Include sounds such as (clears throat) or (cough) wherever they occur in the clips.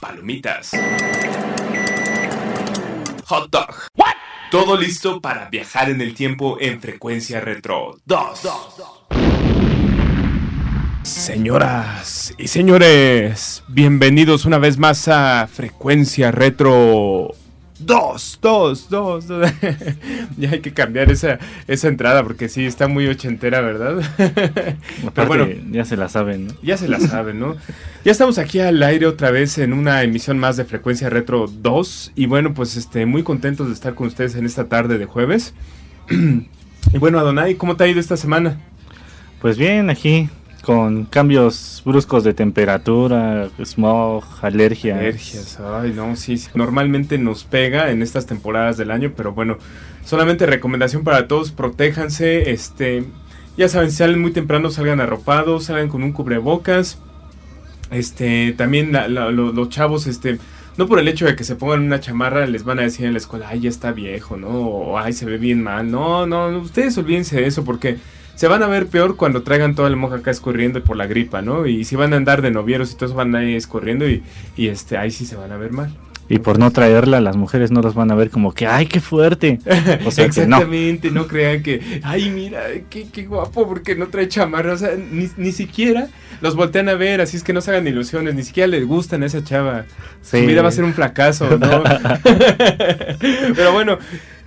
Palomitas. Hot dog. Todo listo para viajar en el tiempo en frecuencia retro 2. Señoras y señores, bienvenidos una vez más a Frecuencia Retro Dos, dos, dos. dos. (laughs) ya hay que cambiar esa, esa entrada porque sí, está muy ochentera, ¿verdad? (laughs) Pero bueno, ya se la saben, ¿no? Ya se la saben, ¿no? Ya estamos aquí al aire otra vez en una emisión más de Frecuencia Retro 2. Y bueno, pues este, muy contentos de estar con ustedes en esta tarde de jueves. (clears throat) y bueno, Adonai, ¿cómo te ha ido esta semana? Pues bien, aquí con cambios bruscos de temperatura, smog, alergias. Alergias, ay no, sí, normalmente nos pega en estas temporadas del año, pero bueno, solamente recomendación para todos, protéjanse, este, ya saben, si salen muy temprano, salgan arropados, salgan con un cubrebocas, este, también los chavos, este, no por el hecho de que se pongan una chamarra les van a decir en la escuela, ay, ya está viejo, ¿no? O ay, se ve bien mal, no, no, ustedes olvídense de eso porque se van a ver peor cuando traigan toda la moja acá escurriendo por la gripa, ¿no? Y si van a andar de novieros y todos van a ir escurriendo y, y este, ahí sí se van a ver mal. Y por no traerla, las mujeres no las van a ver como que, ¡ay, qué fuerte! (laughs) O sea, Exactamente, no. crean que, ¡ay, mira, qué, qué guapo! Porque no trae chamarra. O sea, ni, ni, siquiera los voltean a ver, así es que no se hagan ilusiones, ni siquiera les gustan a esa chava. Su vida va a ser un fracaso, ¿no? (laughs) (laughs) Pero bueno,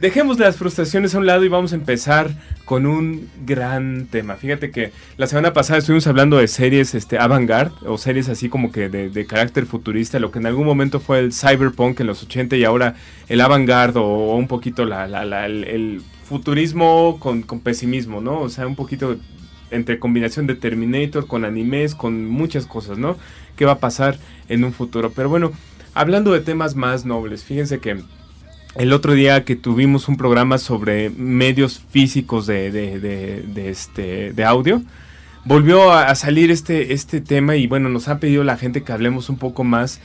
Dejemos las frustraciones a un lado y vamos a empezar con un gran tema. Fíjate que la semana pasada estuvimos hablando de series este, avant-garde o series así como que de, carácter futurista, lo que en algún momento fue el cyberpunk en los 80 y ahora el avant-garde o, un poquito la, el, futurismo con, con pesimismo, ¿no? O sea, un poquito entre combinación de Terminator con animes, con muchas cosas, ¿no? ¿Qué va a pasar en un futuro? Pero bueno, hablando de temas más nobles, fíjense que el otro día que tuvimos un programa sobre medios físicos de, de, este, de audio, volvió a, salir este, este tema y bueno, nos ha pedido la gente que hablemos un poco más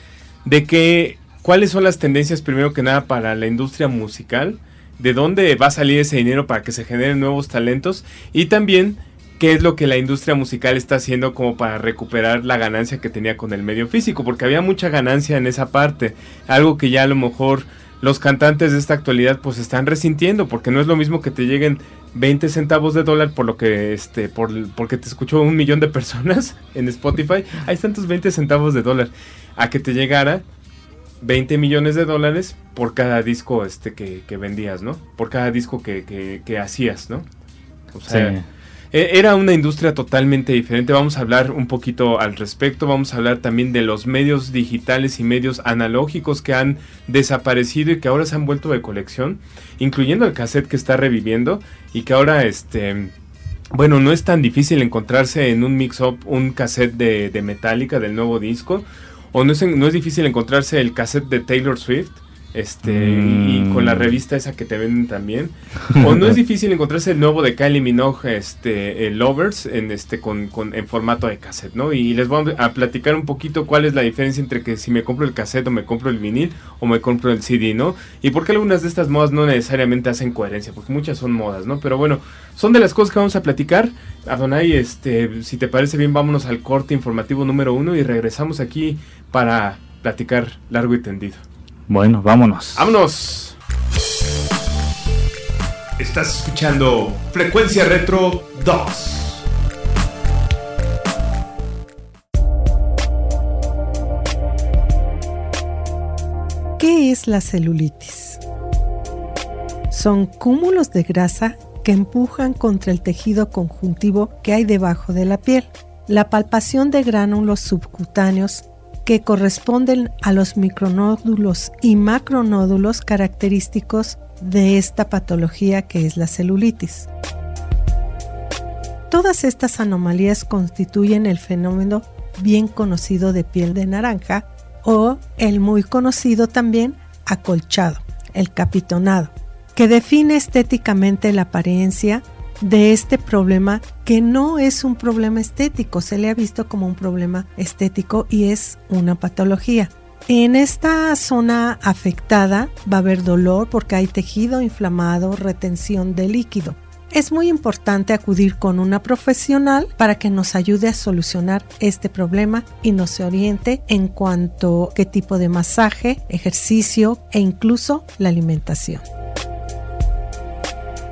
de que, cuáles son las tendencias primero que nada para la industria musical, de dónde va a salir ese dinero para que se generen nuevos talentos y también qué es lo que la industria musical está haciendo como para recuperar la ganancia que tenía con el medio físico, porque había mucha ganancia en esa parte, algo que ya a lo mejor los cantantes de esta actualidad pues están resintiendo porque no es lo mismo que te lleguen 20 centavos de dólar por lo que este por porque te escuchó un millón de personas (laughs) en Spotify. Hay tantos 20 centavos de dólar. A que te llegara 20 millones de dólares por cada disco este que, vendías no por cada disco que, que, hacías no o sea era una industria totalmente diferente. Vamos a hablar un poquito al respecto. Vamos a hablar también de los medios digitales y medios analógicos que han desaparecido y que ahora se han vuelto de colección, incluyendo el cassette que está reviviendo y que ahora este bueno, no es tan difícil encontrarse en un mix-up un cassette de, de Metallica del nuevo disco. O no es, no es difícil encontrarse el cassette de Taylor Swift este y con la mm. revista esa que te venden también. O no es (laughs) difícil encontrarse el nuevo de Kylie Minogue este el Lovers en este con, con, en formato de cassette no y les voy a platicar un poquito cuál es la diferencia entre que si me compro el cassette o me compro el vinil o me compro el CD no y por qué algunas de estas modas no necesariamente hacen coherencia porque muchas son modas no pero bueno son de las cosas que vamos a platicar. Adonai este si te parece bien vámonos al corte informativo número uno y regresamos aquí para platicar largo y tendido bueno, vámonos. ¡Vámonos! Estás escuchando Frecuencia Retro 2. ¿Qué es la celulitis? Son cúmulos de grasa que empujan contra el tejido conjuntivo que hay debajo de la piel. La palpación de gránulos subcutáneos que corresponden a los micronódulos y macronódulos característicos de esta patología que es la celulitis. Todas estas anomalías constituyen el fenómeno bien conocido de piel de naranja o el muy conocido también acolchado, el capitonado, que define estéticamente la apariencia de este problema que no es un problema estético, se le ha visto como un problema estético y es una patología. En esta zona afectada va a haber dolor porque hay tejido inflamado, retención de líquido. Es muy importante acudir con una profesional para que nos ayude a solucionar este problema y nos oriente en cuanto a qué tipo de masaje, ejercicio e incluso la alimentación.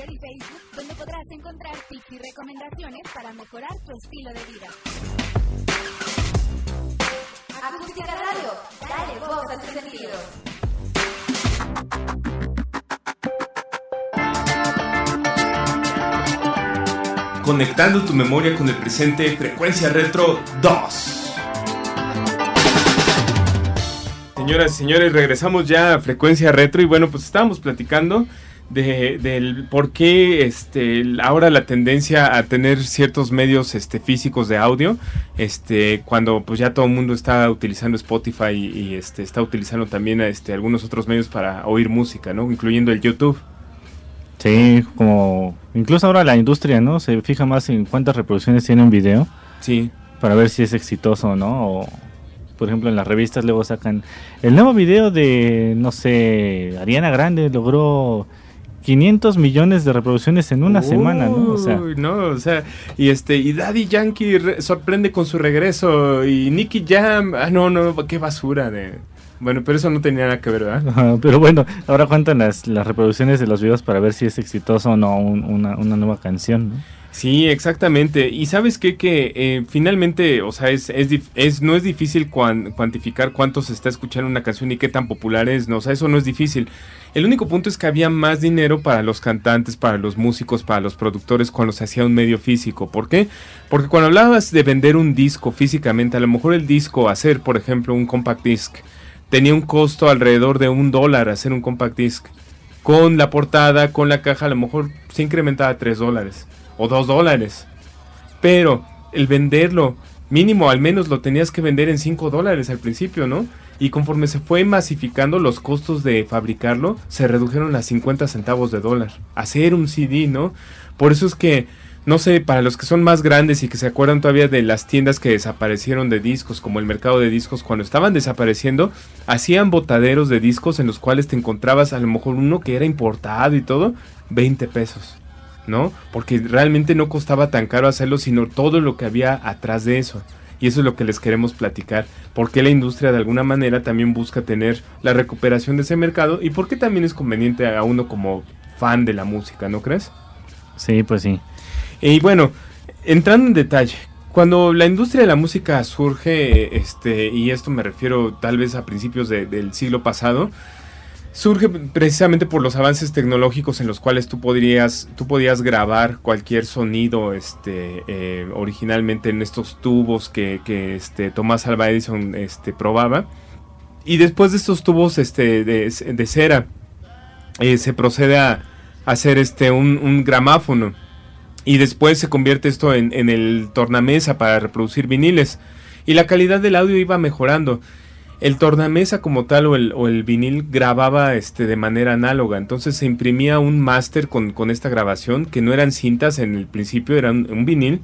Twitter y Facebook, donde podrás encontrar tips y recomendaciones para mejorar tu estilo de vida. Acústica Radio, dale voz a tus sentidos. Conectando tu memoria con el presente, Frecuencia Retro 2. Señoras y señores, regresamos ya a Frecuencia Retro y bueno, pues estábamos platicando de, del por qué este, ahora la tendencia a tener ciertos medios este, físicos de audio, este, cuando pues ya todo el mundo está utilizando Spotify y, y, este, está utilizando también este, algunos otros medios para oír música, ¿no? Incluyendo el YouTube. Sí, como incluso ahora la industria, ¿no? Se fija más en cuántas reproducciones tiene un video. Sí. Para ver si es exitoso o no. O, por ejemplo, en las revistas luego sacan el nuevo video de, no sé, Ariana Grande logró 500 millones de reproducciones en una Uy, semana, ¿no? O sea, no, o sea, y este, y Daddy Yankee re- sorprende con su regreso, y Nicky Jam, ah, no, no, qué basura de... Bueno, pero eso no tenía nada que ver, ¿verdad? (laughs) pero bueno, ahora cuentan las, las reproducciones de los videos para ver si es exitoso o no un- una, una nueva canción, ¿no? Sí, exactamente. Y sabes qué? que eh, finalmente, o sea, es, es, es- no es difícil cuan- cuantificar cuánto se está escuchando una canción y qué tan popular es, ¿no? O sea, eso no es difícil. El único punto es que había más dinero para los cantantes, para los músicos, para los productores cuando se hacía un medio físico. ¿Por qué? Porque cuando hablabas de vender un disco físicamente, a lo mejor el disco, hacer, por ejemplo, un compact disc, tenía un costo alrededor de un dólar hacer un compact disc. Con la portada, con la caja, a lo mejor se incrementaba a 3 dólares o 2 dólares. Pero el venderlo, mínimo al menos lo tenías que vender en 5 dólares al principio, ¿no? Y conforme se fue masificando los costos de fabricarlo, se redujeron a 50 centavos de dólar. Hacer un CD, ¿no? Por eso es que, no sé, para los que son más grandes y que se acuerdan todavía de las tiendas que desaparecieron de discos, como el mercado de discos, cuando estaban desapareciendo, hacían botaderos de discos en los cuales te encontrabas a lo mejor uno que era importado y todo, 20 pesos. ¿No? Porque realmente no costaba tan caro hacerlo, sino todo lo que había atrás de eso. Y eso es lo que les queremos platicar. ¿Por qué la industria de alguna manera también busca tener la recuperación de ese mercado? ¿Y por qué también es conveniente a uno como fan de la música, ¿no crees? Sí, pues sí. Y bueno, entrando en detalle, cuando la industria de la música surge, este, y esto me refiero tal vez a principios de- del siglo pasado, surge precisamente por los avances tecnológicos en los cuales tú podrías, tú podías grabar cualquier sonido, este, eh, originalmente en estos tubos que, que este, Tomás Alva Edison, este, probaba. Y después de estos tubos, este, de, de cera, eh, se procede a hacer este, un, un gramáfono. Y después se convierte esto en, en el tornamesa para reproducir viniles. Y la calidad del audio iba mejorando. El tornamesa como tal o el, vinil grababa este, de manera análoga. Entonces se imprimía un máster con, con esta grabación, que no eran cintas en el principio, eran un vinil.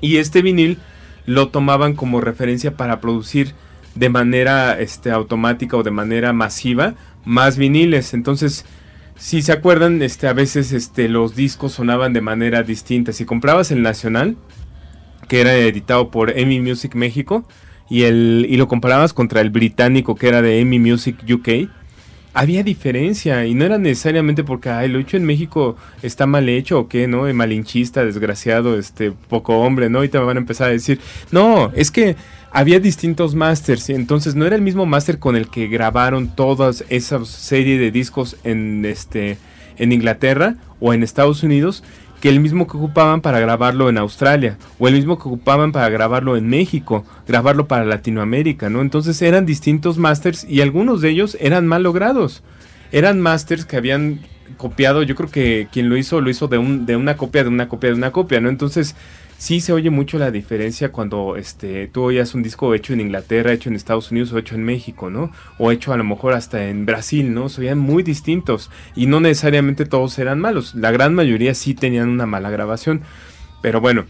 Y este vinil lo tomaban como referencia para producir de manera este, automática o de manera masiva más viniles. Entonces si se acuerdan, este, a veces este, los discos sonaban de manera distinta. Si comprabas el Nacional, que era editado por EMI Music México, y, el, y lo comparabas contra el británico, que era de EMI Music UK, había diferencia. Y no era necesariamente porque ay, lo hecho en México está mal hecho o qué, ¿no? Eh, Malinchista, desgraciado, este, poco hombre, ¿no? Y te van a empezar a decir, no, es que había distintos masters, y entonces no era el mismo máster con el que grabaron todas esa serie de discos en este en Inglaterra o en Estados Unidos que el mismo que ocupaban para grabarlo en Australia o el mismo que ocupaban para grabarlo en México, grabarlo para Latinoamérica, ¿no? Entonces eran distintos masters y algunos de ellos eran mal logrados. Eran masters que habían copiado, yo creo que quien lo hizo lo hizo de, un, de una copia de una copia de una copia, ¿no? Entonces sí se oye mucho la diferencia cuando este, tú oías un disco hecho en Inglaterra, hecho en Estados Unidos o hecho en México, ¿no? O hecho a lo mejor hasta en Brasil, ¿no? Se oían muy distintos y no necesariamente todos eran malos. La gran mayoría sí tenían una mala grabación. Pero bueno,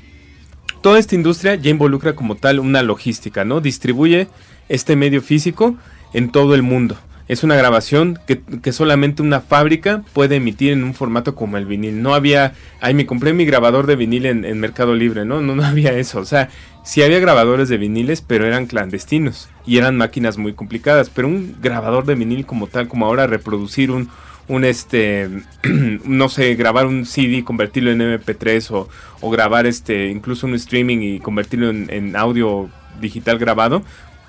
toda esta industria ya involucra como tal una logística, ¿no? Distribuye este medio físico en todo el mundo es una grabación que, solamente una fábrica puede emitir en un formato como el vinil. No había, ahí me compré mi grabador de vinil en, Mercado Libre, ¿no? ¿no? Había eso. O sea, sí había grabadores de viniles, pero eran clandestinos y eran máquinas muy complicadas. Pero un grabador de vinil como tal, como ahora reproducir un, un este, (clears throat) no sé, grabar un CD, convertirlo en MP3 o, o grabar este, incluso un streaming y convertirlo en, en audio digital grabado,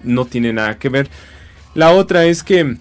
no tiene nada que ver. La otra es que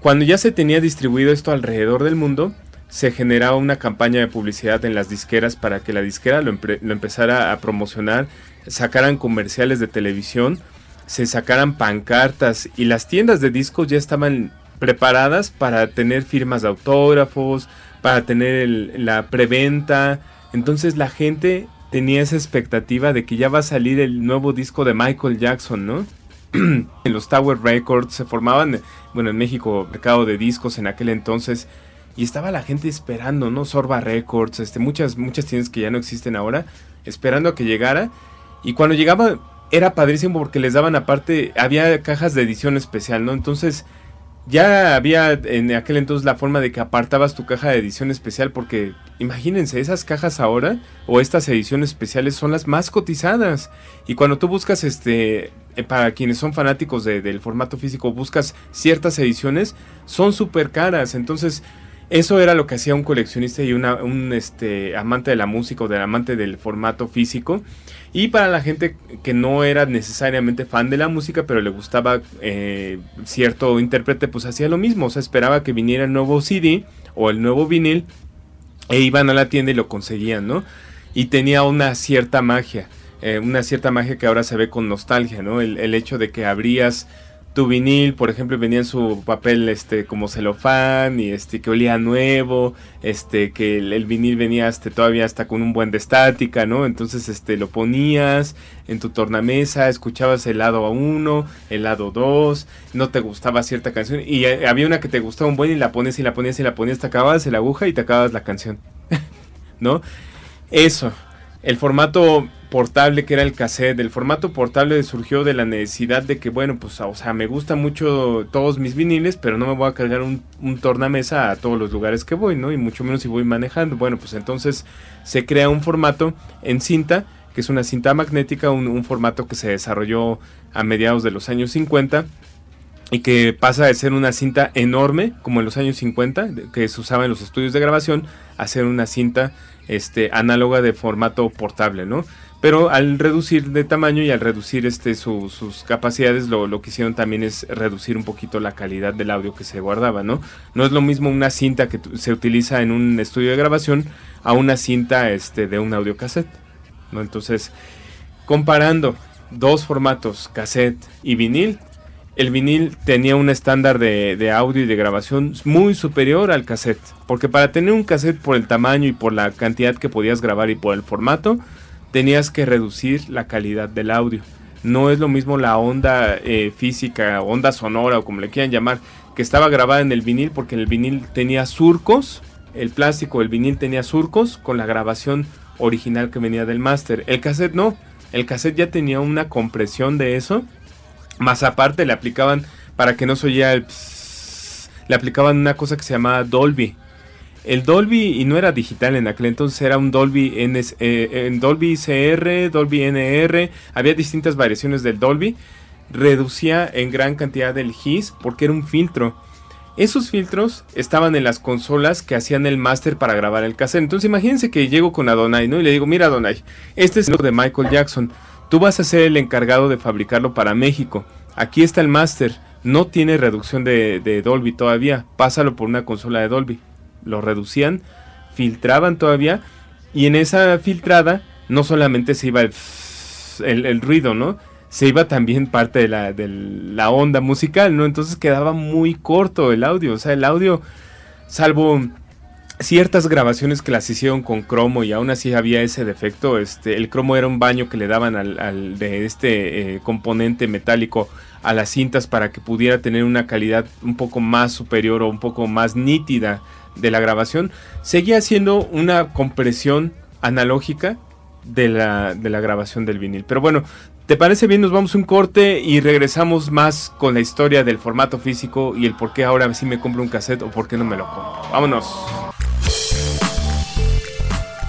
cuando ya se tenía distribuido esto alrededor del mundo, se generaba una campaña de publicidad en las disqueras para que la disquera lo, empezara a promocionar, sacaran comerciales de televisión, se sacaran pancartas y las tiendas de discos ya estaban preparadas para tener firmas de autógrafos, para tener la preventa. Entonces la gente tenía esa expectativa de que ya va a salir el nuevo disco de Michael Jackson, ¿no? (clears throat) en los Tower Records se formaban, bueno, en México, mercado de discos en aquel entonces. Y estaba la gente esperando, ¿no? Sorba Records, este, muchas, muchas tiendas que ya no existen ahora, esperando a que llegara. Y cuando llegaba era padrísimo porque les daban aparte, había cajas de edición especial, ¿no? Entonces ya había en aquel entonces la forma de que apartabas tu caja de edición especial porque imagínense, esas cajas ahora o estas ediciones especiales son las más cotizadas. Y cuando tú buscas este eh, para quienes son fanáticos del formato físico, buscas ciertas ediciones, son súper caras. Entonces, eso era lo que hacía un coleccionista y un este, amante de la música o del amante del formato físico. Y para la gente que no era necesariamente fan de la música, pero le gustaba eh, cierto intérprete, pues hacía lo mismo. O sea, esperaba que viniera el nuevo CD o el nuevo vinil e iban a la tienda y lo conseguían, ¿no? Y tenía una cierta magia. Eh, una cierta magia que ahora se ve con nostalgia, ¿no? El, el, hecho de que abrías tu vinil, por ejemplo, venía en su papel este como celofán y este que olía nuevo, este que el, vinil venía este, todavía hasta con un buen de estática, ¿no? Entonces este lo ponías en tu tornamesa, escuchabas el lado 1, el lado 2, no te gustaba cierta canción y eh, había una que te gustaba un buen y la pones y la ponías y la ponías, te acababas la aguja y te acabas la canción. (laughs) ¿No? Eso. El formato portable que era el cassette. El formato portable surgió de la necesidad de que, bueno, pues, o sea, me gustan mucho todos mis viniles, pero no me voy a cargar un, tornamesa a todos los lugares que voy, ¿no? Y mucho menos si voy manejando. Bueno, pues entonces se crea un formato en cinta, que es una cinta magnética, un, un formato que se desarrolló a mediados de los años 50 y que pasa de ser una cinta enorme, como en los años 50, que se usaba en los estudios de grabación, a ser una cinta este, análoga de formato portable, ¿no? Pero al reducir de tamaño y al reducir este, sus capacidades, lo, que hicieron también es reducir un poquito la calidad del audio que se guardaba, ¿no? No es lo mismo una cinta que se utiliza en un estudio de grabación a una cinta este, de un audio cassette, ¿no? Entonces, comparando dos formatos, cassette y vinil, el vinil tenía un estándar de, audio y de grabación muy superior al cassette. Porque para tener un cassette por el tamaño y por la cantidad que podías grabar y por el formato, tenías que reducir la calidad del audio. No es lo mismo la onda eh, física, onda sonora o como le quieran llamar, que estaba grabada en el vinil porque el vinil tenía surcos, el plástico, el vinil tenía surcos con la grabación original que venía del máster. El cassette no, el cassette ya tenía una compresión de eso, más aparte le aplicaban, para que no se oyera el... le aplicaban una cosa que se llamaba Dolby el Dolby, y no era digital en aquel entonces, era un Dolby, eh, en Dolby CR, Dolby NR, había distintas variaciones del Dolby, reducía en gran cantidad el hiss porque era un filtro. Esos filtros estaban en las consolas que hacían el máster para grabar el cassette. Entonces imagínense que llego con Adonai, ¿no? Y le digo, mira Adonai, este es el de Michael Jackson. Tú vas a ser el encargado de fabricarlo para México. Aquí está el máster. No tiene reducción de, Dolby todavía. Pásalo por una consola de Dolby. lo reducían, filtraban todavía y en esa filtrada no solamente se iba el, el, ruido, ¿no? Se iba también parte de la, de la onda musical, ¿no? Entonces quedaba muy corto el audio, o sea, el audio, salvo ciertas grabaciones que las hicieron con cromo y aún así había ese defecto. Este, el cromo era un baño que le daban al, de este eh, componente metálico a las cintas para que pudiera tener una calidad un poco más superior o un poco más nítida de la grabación. Seguía siendo una compresión analógica de la, de la grabación del vinil. Pero bueno, ¿te parece bien? Nos vamos a un corte y regresamos más con la historia del formato físico y el por qué ahora sí me compro un cassette o por qué no me lo compro. Vámonos.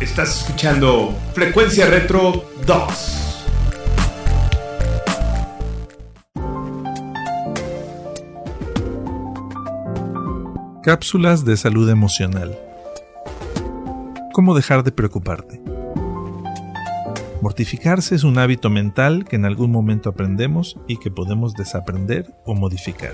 Estás escuchando Frecuencia Retro 2. Cápsulas de salud emocional. ¿Cómo dejar de preocuparte? Mortificarse es un hábito mental que en algún momento aprendemos y que podemos desaprender o modificar.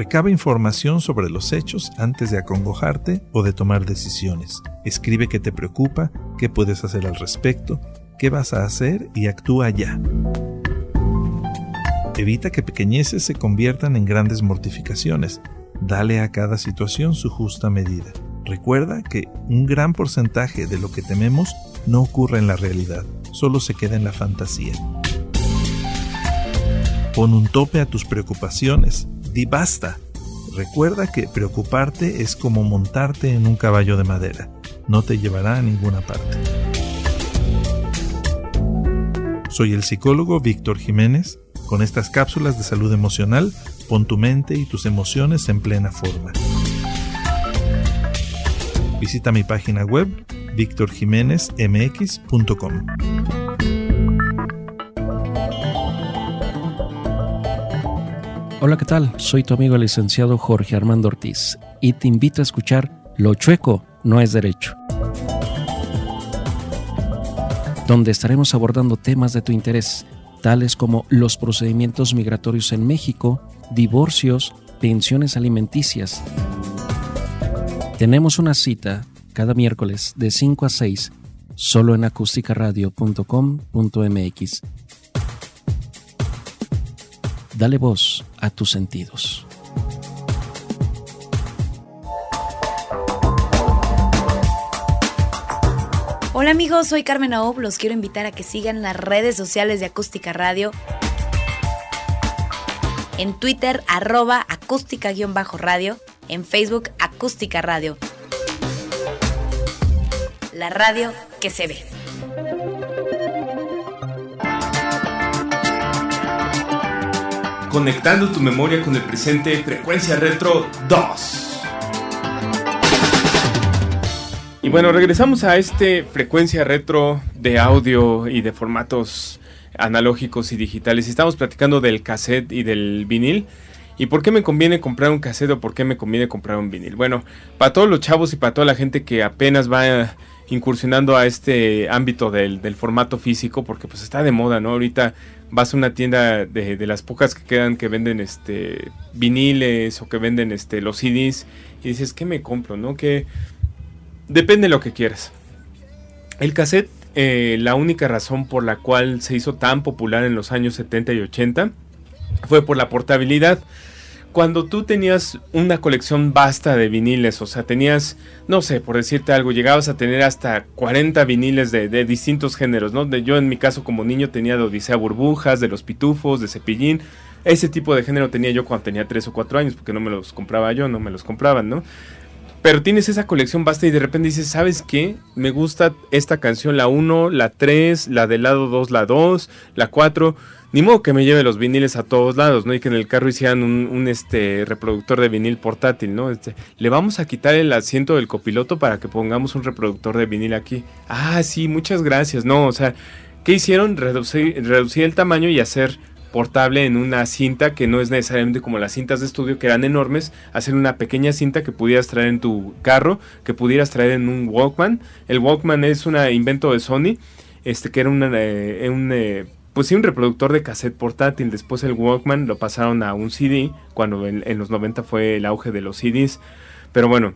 Recaba información sobre los hechos antes de acongojarte o de tomar decisiones. Escribe qué te preocupa, qué puedes hacer al respecto, qué vas a hacer y actúa ya. Evita que pequeñeces se conviertan en grandes mortificaciones. Dale a cada situación su justa medida. Recuerda que un gran porcentaje de lo que tememos no ocurre en la realidad, solo se queda en la fantasía. Pon un tope a tus preocupaciones, Di basta. Recuerda que preocuparte es como montarte en un caballo de madera. No te llevará a ninguna parte. Soy el psicólogo Víctor Jiménez. Con estas cápsulas de salud emocional, pon tu mente y tus emociones en plena forma. Visita mi página web victorjiménezmx.com. Hola, ¿qué tal? Soy tu amigo el licenciado Jorge Armando Ortiz y te invito a escuchar Lo chueco no es derecho, donde estaremos abordando temas de tu interés, tales como los procedimientos migratorios en México, divorcios, pensiones alimenticias. Tenemos una cita cada miércoles de 5 a 6 solo en acústicaradio.com.mx Dale voz a tus sentidos. Hola amigos, soy Carmen Aob. Los quiero invitar a que sigan las redes sociales de Acústica Radio. En Twitter, arroba acústica-radio. En Facebook, acústica radio. La radio que se ve. Conectando tu memoria con el presente, Frecuencia Retro 2. Y bueno, regresamos a este Frecuencia Retro de audio y de formatos analógicos y digitales. Estamos platicando del cassette y del vinil. ¿Y por qué me conviene comprar un cassette o por qué me conviene comprar un vinil? Bueno, para todos los chavos y para toda la gente que apenas va incursionando a este ámbito del, del formato físico, porque pues está de moda, ¿no? Ahorita vas a una tienda de, las pocas que quedan que venden este viniles o que venden este los CDs y dices, ¿qué me compro? ¿No? Que depende de lo que quieras. El cassette, eh, la única razón por la cual se hizo tan popular en los años 70 y 80 fue por la portabilidad cuando tú tenías una colección vasta de viniles, o sea, tenías, no sé, por decirte algo, llegabas a tener hasta 40 viniles de, distintos géneros, ¿no? De, yo en mi caso como niño tenía de Odisea Burbujas, de Los Pitufos, de Cepillín, ese tipo de género tenía yo cuando tenía 3 o 4 años, porque no me los compraba yo, no me los compraban, ¿no? Pero tienes esa colección vasta y de repente dices, ¿sabes qué? Me gusta esta canción, la 1, la 3, la del lado 2, la 2, la 4 ni modo que me lleve los viniles a todos lados, ¿no? Y que en el carro hicieran un, este reproductor de vinil portátil, ¿no? Este, le vamos a quitar el asiento del copiloto para que pongamos un reproductor de vinil aquí. Ah, sí, muchas gracias. No, o sea, ¿qué hicieron? Reducir, reducir el tamaño y hacer portable en una cinta que no es necesariamente como las cintas de estudio que eran enormes, hacer una pequeña cinta que pudieras traer en tu carro, que pudieras traer en un Walkman. El Walkman es un invento de Sony, este que era una, eh, un eh, pues sí, un reproductor de cassette portátil. Después el Walkman lo pasaron a un CD, cuando en, los 90 fue el auge de los CDs. Pero bueno,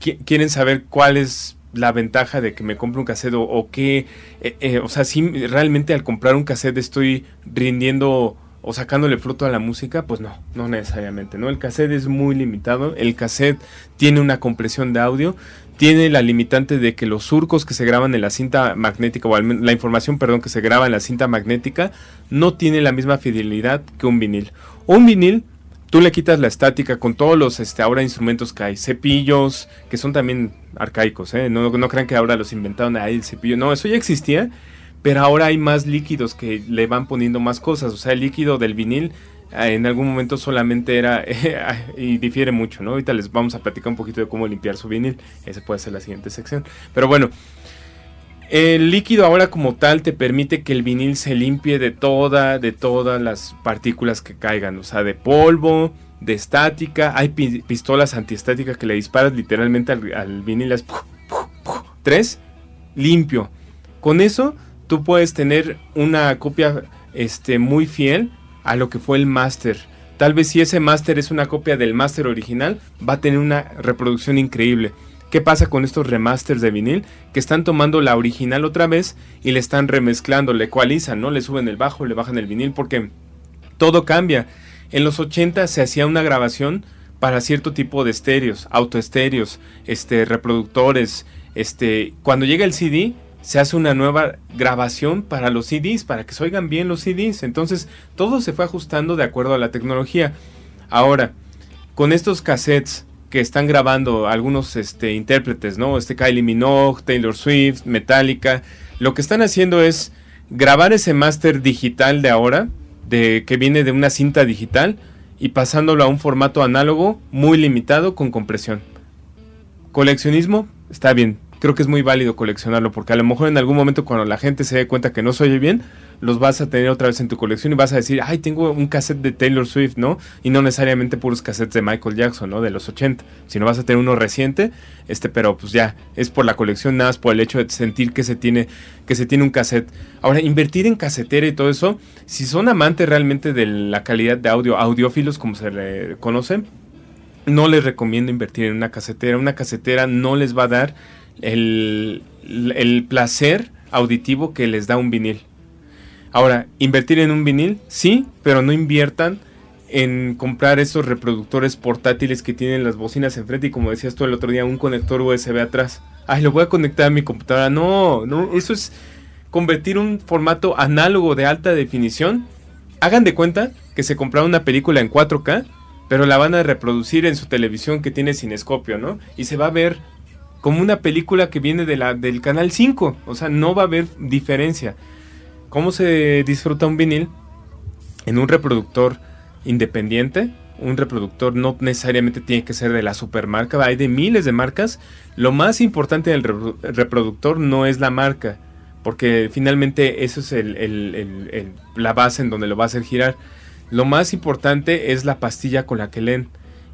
quieren saber cuál es la ventaja de que me compre un cassette o, qué, eh, eh, o sea, si realmente al comprar un cassette estoy rindiendo o sacándole fruto a la música, pues no, no necesariamente, ¿no? El cassette es muy limitado, el cassette tiene una compresión de audio, tiene la limitante de que los surcos que se graban en la cinta magnética, o la información, perdón, que se graba en la cinta magnética, no tiene la misma fidelidad que un vinil. Un vinil tú le quitas la estática con todos los este, ahora instrumentos que hay, cepillos, que son también arcaicos, ¿eh? no, no crean que ahora los inventaron ahí el cepillo, no, eso ya existía, pero ahora hay más líquidos que le van poniendo más cosas, o sea, el líquido del vinil en algún momento solamente era, (laughs) y difiere mucho, ¿no? Ahorita les vamos a platicar un poquito de cómo limpiar su vinil, esa puede ser la siguiente sección, pero bueno, el líquido ahora como tal te permite que el vinil se limpie de toda, de todas las partículas que caigan, o sea, de polvo, de estática, hay pistolas antiestáticas que le disparas literalmente al, vinil, es tres, limpio. Con eso tú puedes tener una copia este, muy fiel a lo que fue el máster. Tal vez si ese máster es una copia del máster original, va a tener una reproducción increíble. ¿Qué pasa con estos remasters de vinil? Que están tomando la original otra vez y le están remezclando, le ecualizan, ¿no? Le suben el bajo, le bajan el vinil porque todo cambia. En los 80 se hacía una grabación para cierto tipo de estéreos, autoestéreos, este, reproductores. Este, cuando llega el CD, se hace una nueva grabación para los CDs, para que se oigan bien los CDs. Entonces, todo se fue ajustando de acuerdo a la tecnología. Ahora, con estos cassettes que están grabando algunos este, intérpretes, ¿no? Este Kylie Minogue, Taylor Swift, Metallica. Lo que están haciendo es grabar ese máster digital de ahora, de, que viene de una cinta digital, y pasándolo a un formato análogo muy limitado con compresión. Coleccionismo, está bien, creo que es muy válido coleccionarlo, porque a lo mejor en algún momento cuando la gente se dé cuenta que no se oye bien, los vas a tener otra vez en tu colección y vas a decir, ay, tengo un cassette de Taylor Swift, ¿no? Y no necesariamente puros cassettes de Michael Jackson, ¿no? De los 80, sino vas a tener uno reciente, este, pero pues ya, es por la colección, nada más por el hecho de sentir que se tiene, que se tiene un cassette. Ahora, invertir en casetera y todo eso, si son amantes realmente de la calidad de audio, audiófilos como se le conoce, no les recomiendo invertir en una casetera. Una casetera no les va a dar el, el placer auditivo que les da un vinil. Ahora, invertir en un vinil, sí, pero no inviertan en comprar esos reproductores portátiles que tienen las bocinas enfrente y como decías tú el otro día, un conector USB atrás. Ay, lo voy a conectar a mi computadora. No, no, eso es convertir un formato análogo de alta definición. Hagan de cuenta que se compraron una película en 4K, pero la van a reproducir en su televisión que tiene cinescopio, ¿no? Y se va a ver como una película que viene de la, del canal 5. O sea, no va a haber diferencia. ¿Cómo se disfruta un vinil? En un reproductor independiente. Un reproductor no necesariamente tiene que ser de la supermarca, hay de miles de marcas. Lo más importante del reproductor no es la marca, porque finalmente eso es la base en donde lo va a hacer girar. Lo más importante es la pastilla con la que leen.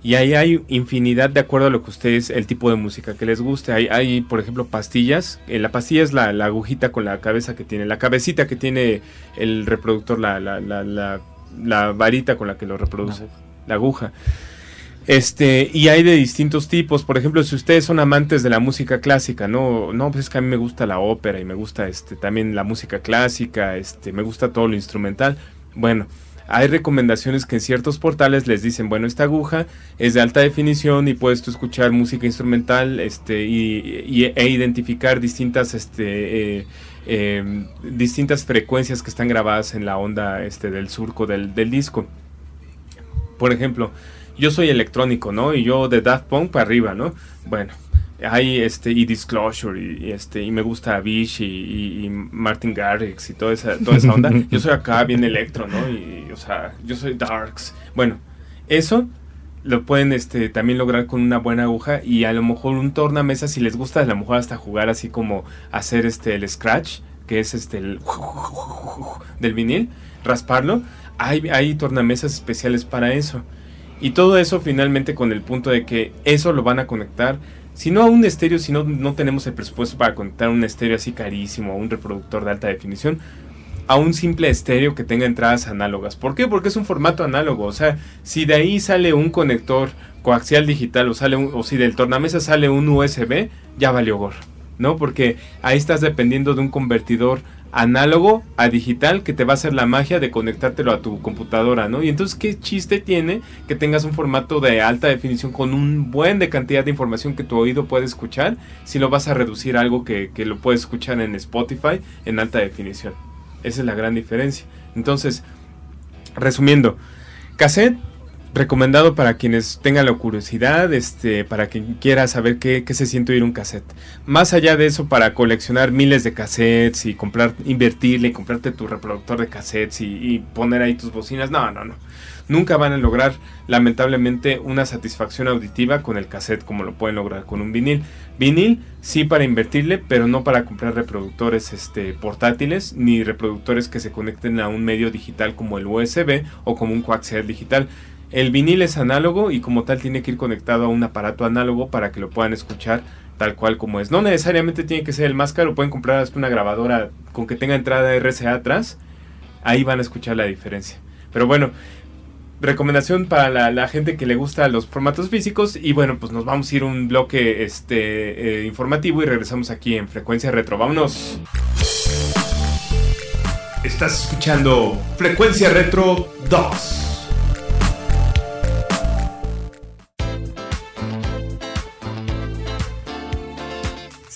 Y ahí hay infinidad de acuerdo a lo que ustedes, el tipo de música que les guste. Hay, hay por ejemplo, pastillas. Eh, la pastilla es la, agujita con la cabeza que tiene, la cabecita que tiene el reproductor, la, la, la, la varita con la que lo reproduce, la aguja. Este, y hay de distintos tipos. Por ejemplo, si ustedes son amantes de la música clásica, no, no, pues es que a mí me gusta la ópera y me gusta este, también la música clásica, este, me gusta todo lo instrumental. Bueno, hay recomendaciones que en ciertos portales les dicen, bueno, esta aguja es de alta definición y puedes tú escuchar música instrumental este, y, e identificar distintas, este, eh, em, distintas frecuencias que están grabadas en la onda este, del surco del, del disco. Por ejemplo, yo soy electrónico, ¿no? Y yo de Daft Punk para arriba, ¿no? Bueno, hay este y Disclosure y, este y me gusta y, y, Martin Garrix y toda esa toda esa onda. (laughs) yo soy acá bien electro, ¿no? Y o sea, yo soy darks. Bueno, eso lo pueden este también lograr con una buena aguja y a lo mejor un tornamesa si les gusta a lo mejor hasta jugar así como hacer este el scratch, que es este el (laughs) del vinil, rasparlo. Hay hay tornamesas especiales para eso. Y todo eso finalmente con el punto de que eso lo van a conectar si no a un estéreo, si no, tenemos el presupuesto para conectar un estéreo así carísimo, un reproductor de alta definición, a un simple estéreo que tenga entradas análogas. ¿Por qué? Porque es un formato análogo. O sea, si de ahí sale un conector coaxial digital o, sale o si del tornamesa sale un USB, ya valió gorro. ¿No? Porque ahí estás dependiendo de un convertidor análogo a digital que te va a hacer la magia de conectártelo a tu computadora, ¿no? Y entonces, ¿qué chiste tiene que tengas un formato de alta definición con un buen de cantidad de información que tu oído puede escuchar si lo vas a reducir a algo que, que lo puedes escuchar en Spotify en alta definición? Esa es la gran diferencia. Entonces, resumiendo, cassette recomendado para quienes tengan la curiosidad, este, para quien quiera saber qué, se siente oír un cassette. Más allá de eso, para coleccionar miles de cassettes y comprar, invertirle, comprarte tu reproductor de cassettes y, poner ahí tus bocinas, no, no, no. Nunca van a lograr, lamentablemente, una satisfacción auditiva con el cassette como lo pueden lograr con un vinil. Vinil sí para invertirle, pero no para comprar reproductores este, portátiles ni reproductores que se conecten a un medio digital como el USB o como un coaxial digital el vinil es análogo y como tal tiene que ir conectado a un aparato análogo para que lo puedan escuchar tal cual como es. No necesariamente tiene que ser el más caro, pueden comprar hasta una grabadora con que tenga entrada RCA atrás. Ahí van a escuchar la diferencia. Pero bueno, recomendación para la, gente que le gusta los formatos físicos. Y bueno, pues nos vamos a ir un bloque este, eh, informativo y regresamos aquí en Frecuencia Retro. Vámonos. Estás escuchando Frecuencia Retro 2.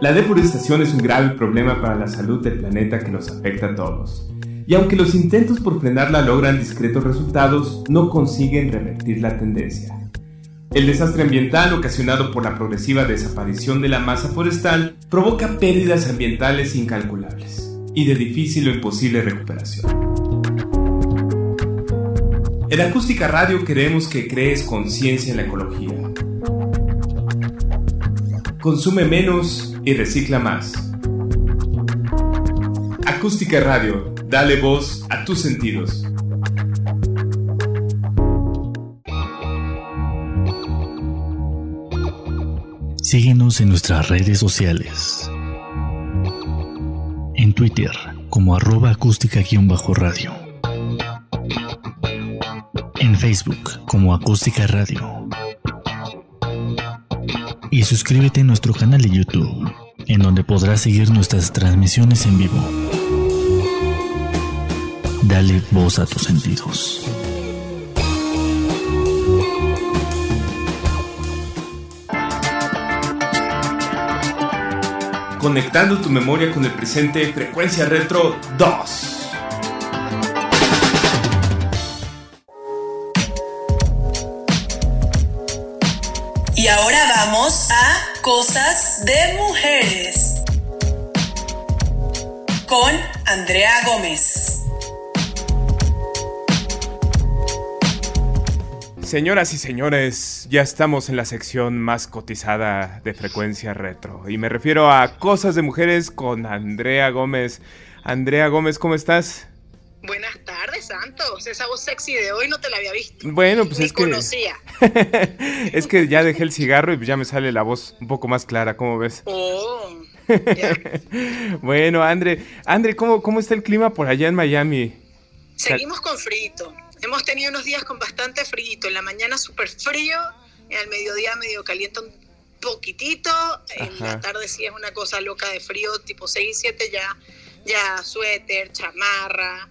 La deforestación es un grave problema para la salud del planeta que nos afecta a todos. Y aunque los intentos por frenarla logran discretos resultados, no consiguen revertir la tendencia. El desastre ambiental ocasionado por la progresiva desaparición de la masa forestal provoca pérdidas ambientales incalculables y de difícil o imposible recuperación. En Acústica Radio queremos que crees conciencia en la ecología. Consume menos y recicla más. Acústica Radio, dale voz a tus sentidos. Síguenos en nuestras redes sociales. En Twitter como arroba acústica-radio. En Facebook como acústica radio y suscríbete a nuestro canal de YouTube, en donde podrás seguir nuestras transmisiones en vivo. Dale voz a tus sentidos. Conectando tu memoria con el presente, Frecuencia Retro 2. Y ahora vamos a Cosas de Mujeres con Andrea Gómez. Señoras y señores, ya estamos en la sección más cotizada de frecuencia retro. Y me refiero a Cosas de Mujeres con Andrea Gómez. Andrea Gómez, ¿cómo estás? Buenas tardes, Santos. Esa voz sexy de hoy no te la había visto. Bueno, pues es que. conocía. (laughs) es que ya dejé el cigarro y ya me sale la voz un poco más clara, ¿cómo ves? Oh. (laughs) bueno, André, André, ¿cómo, ¿cómo está el clima por allá en Miami? Seguimos con frito. Hemos tenido unos días con bastante frito. En la mañana súper frío, en el mediodía medio caliente poquitito, en la tarde sí es una cosa loca de frío, tipo 6, 7 ya, ya suéter, chamarra,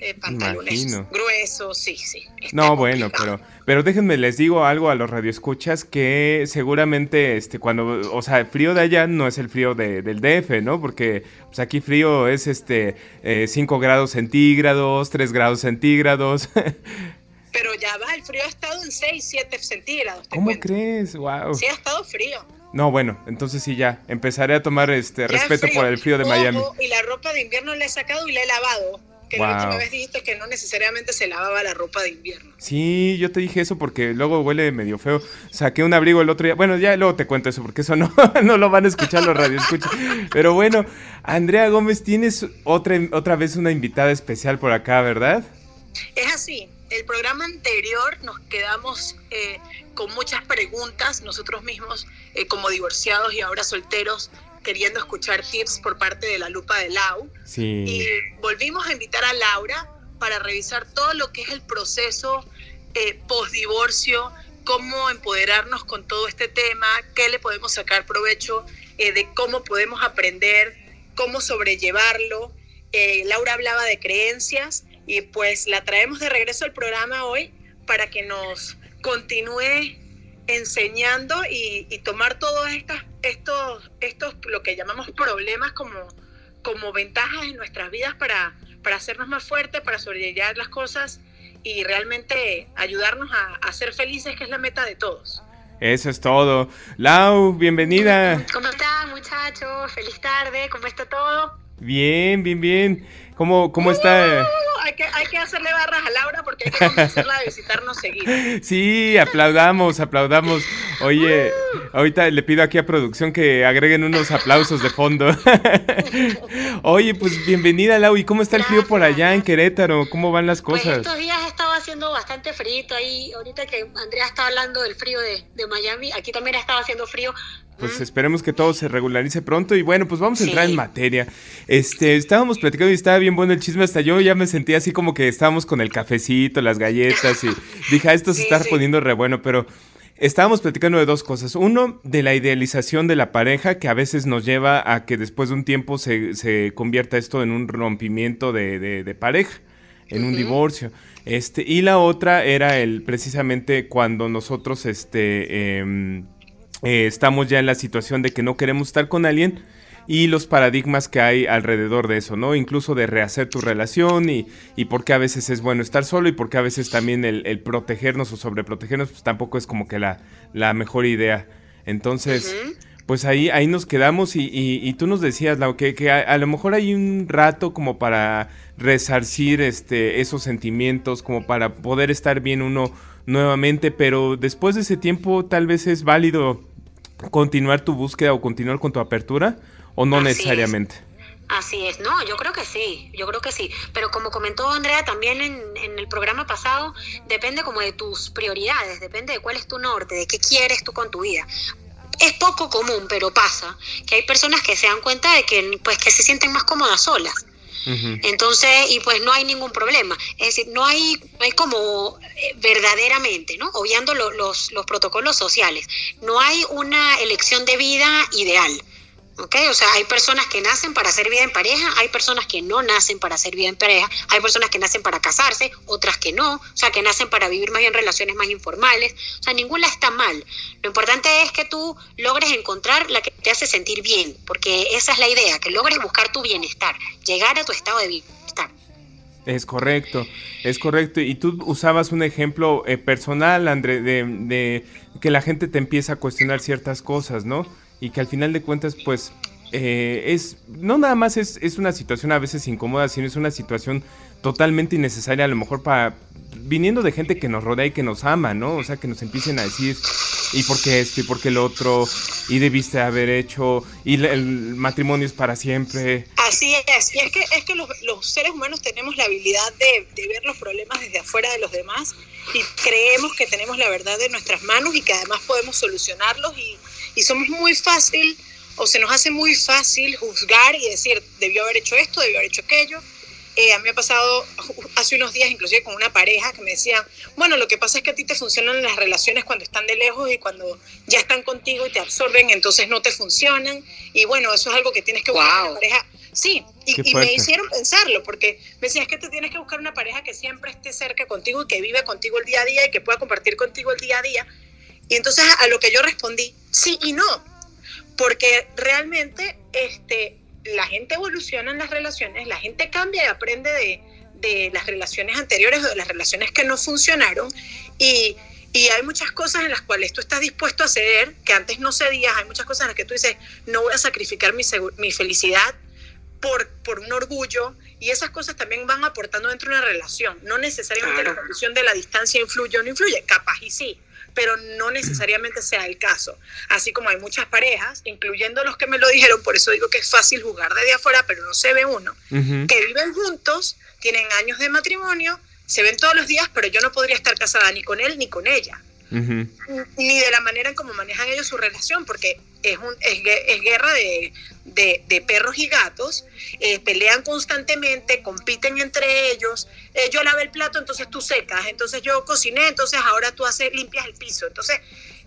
eh, pantalones gruesos, sí, sí. No, bueno, pero, pero déjenme les digo algo a los radioescuchas que seguramente este cuando, o sea, el frío de allá no es el frío de, del DF, ¿no? Porque pues aquí frío es este 5 eh, grados centígrados, 3 grados centígrados. (laughs) pero ya va, el frío ha estado en 6, 7 centígrados. ¿Cómo crees? Wow. Sí, ha estado frío. No, bueno, entonces sí ya, empezaré a tomar este respeto por el frío de Miami. Y la ropa de invierno la he sacado y la he lavado que la última vez dijiste que no necesariamente se lavaba la ropa de invierno. Sí, yo te dije eso porque luego huele medio feo. Saqué un abrigo el otro día. Bueno, ya luego te cuento eso porque eso no, (laughs) no lo van a escuchar los radioescuchas. Pero bueno, Andrea Gómez, tienes otra, otra vez una invitada especial por acá, ¿verdad? Es así. El programa anterior nos quedamos eh, con muchas preguntas, nosotros mismos eh, como divorciados y ahora solteros, queriendo escuchar tips por parte de la lupa de Lau. Y volvimos a invitar a Laura para revisar todo lo que es el proceso eh, post-divorcio, cómo empoderarnos con todo este tema, qué le podemos sacar provecho, eh, de cómo podemos aprender, cómo sobrellevarlo. Eh, Laura hablaba de creencias y pues la traemos de regreso al programa hoy para que nos continúe enseñando y, tomar todos estas, estos, estos, lo que llamamos problemas como, como ventajas en nuestras vidas para, para hacernos más fuertes, para sobrellevar las cosas y realmente ayudarnos a, ser felices, que es la meta de todos. Eso es todo. Lau, bienvenida. ¿Cómo están muchachos? Feliz tarde, ¿cómo está todo? Bien, bien, bien. ¿Cómo, cómo está? Uh, hay, que, hay que hacerle barras a Laura porque hay que convencerla a visitarnos seguido. (laughs) Sí, aplaudamos, aplaudamos. Oye, ahorita le pido aquí a producción que agreguen unos aplausos de fondo. (laughs) Oye, pues bienvenida, Lau. ¿Y cómo está el frío por allá en Querétaro? ¿Cómo van las pues cosas? estos días estaba haciendo bastante frío ahí. Ahorita que Andrea está hablando del frío de, de Miami, aquí también estaba haciendo frío pues esperemos que todo se regularice pronto y bueno, pues vamos a entrar en materia. Este, estábamos platicando y estaba bien bueno el chisme, hasta yo ya me sentía así como que estábamos con el cafecito, las galletas y (laughs) dije, ah, esto se está poniendo re bueno, pero estábamos platicando de dos cosas. Uno, de la idealización de la pareja, que a veces nos lleva a que después de un tiempo se, se convierta esto en un rompimiento de, de, pareja, en un divorcio. Este, y la otra era el precisamente cuando nosotros este, em, eh, estamos ya en la situación de que no queremos estar con alguien y los paradigmas que hay alrededor de eso, ¿no? Incluso de rehacer tu relación y, y por qué a veces es bueno estar solo y por qué a veces también el, protegernos o sobreprotegernos pues tampoco es como que la, la mejor idea. Entonces, pues ahí, ahí nos quedamos y, y, tú nos decías, Lau, que, que a, lo mejor hay un rato como para resarcir este, esos sentimientos, como para poder estar bien uno nuevamente, pero después de ese tiempo tal vez es válido continuar tu búsqueda o continuar con tu apertura o no necesariamente. Así es, no, yo creo que sí, yo creo que sí. Pero como comentó Andrea también en, en, el programa pasado, depende como de tus prioridades, depende de cuál es tu norte, de qué quieres tú con tu vida. Es poco común, pero pasa, que hay personas que se dan cuenta de que, pues, que se sienten más cómodas solas. Entonces, y pues no hay ningún problema. Es decir, no hay, no hay como eh, verdaderamente, ¿no? Obviando los, los protocolos sociales, no hay una elección de vida ideal. O sea, hay personas que nacen para hacer vida en pareja, hay personas que no nacen para hacer vida en pareja, hay personas que nacen para casarse, otras que no, o sea, que nacen para vivir más bien relaciones más informales, o sea, ninguna está mal. Lo importante es que tú logres encontrar la que te hace sentir bien, porque esa es la idea, que logres buscar tu bienestar, llegar a tu estado de bienestar. Es correcto, es correcto. Y tú usabas un ejemplo eh, personal, André, de, de que la gente te empieza a cuestionar ciertas cosas, ¿no? Y que al final de cuentas pues eh, es no nada más es, es, una situación a veces incómoda, sino es una situación totalmente innecesaria a lo mejor para viniendo de gente que nos rodea y que nos ama, ¿no? O sea, que nos empiecen a decir y por qué esto y por qué lo otro y debiste haber hecho y el matrimonio es para siempre. Así es, y es que, es que los, seres humanos tenemos la habilidad de, de ver los problemas desde afuera de los demás y creemos que tenemos la verdad en nuestras manos y que además podemos solucionarlos y y somos muy fácil o se nos hace muy fácil juzgar y decir, debió haber hecho esto, debió haber hecho aquello. eh, a mí me ha pasado (laughs) hace unos días, inclusive con una pareja, que me decían, bueno, lo que pasa es que a ti te funcionan las relaciones cuando están de lejos y cuando ya están contigo y te absorben, entonces no te funcionan. Y bueno, eso es algo que tienes que buscar en una pareja. Sí, y, y me hicieron pensarlo, porque me decían, es que te tienes que buscar una pareja que siempre esté cerca contigo y que vive contigo el día a día y que pueda compartir contigo el día a día. Y entonces a lo que yo respondí, sí y no, porque realmente este, la gente evoluciona en las relaciones, la gente cambia y aprende de, de las relaciones anteriores o de las relaciones que no funcionaron. Y, y, hay muchas cosas en las cuales tú estás dispuesto a ceder que antes no cedías, hay muchas cosas en las que tú dices, no voy a sacrificar mi, mi felicidad por, por un orgullo y esas cosas también van aportando dentro de una relación, no necesariamente la condición de la distancia influye o no influye, capaz y sí, pero no necesariamente sea el caso. Así como hay muchas parejas, incluyendo los que me lo dijeron, por eso digo que es fácil jugar desde afuera, pero no se ve uno, que viven juntos, tienen años de matrimonio, se ven todos los días, pero yo no podría estar casada ni con él ni con ella. Ni de la manera en cómo manejan ellos su relación, porque es, un, es, guerra de, de, de, perros y gatos, eh, pelean constantemente, compiten entre ellos. Eh, yo lavé el plato, entonces tú secas, entonces yo cociné, entonces ahora tú haces, limpias el piso. Entonces,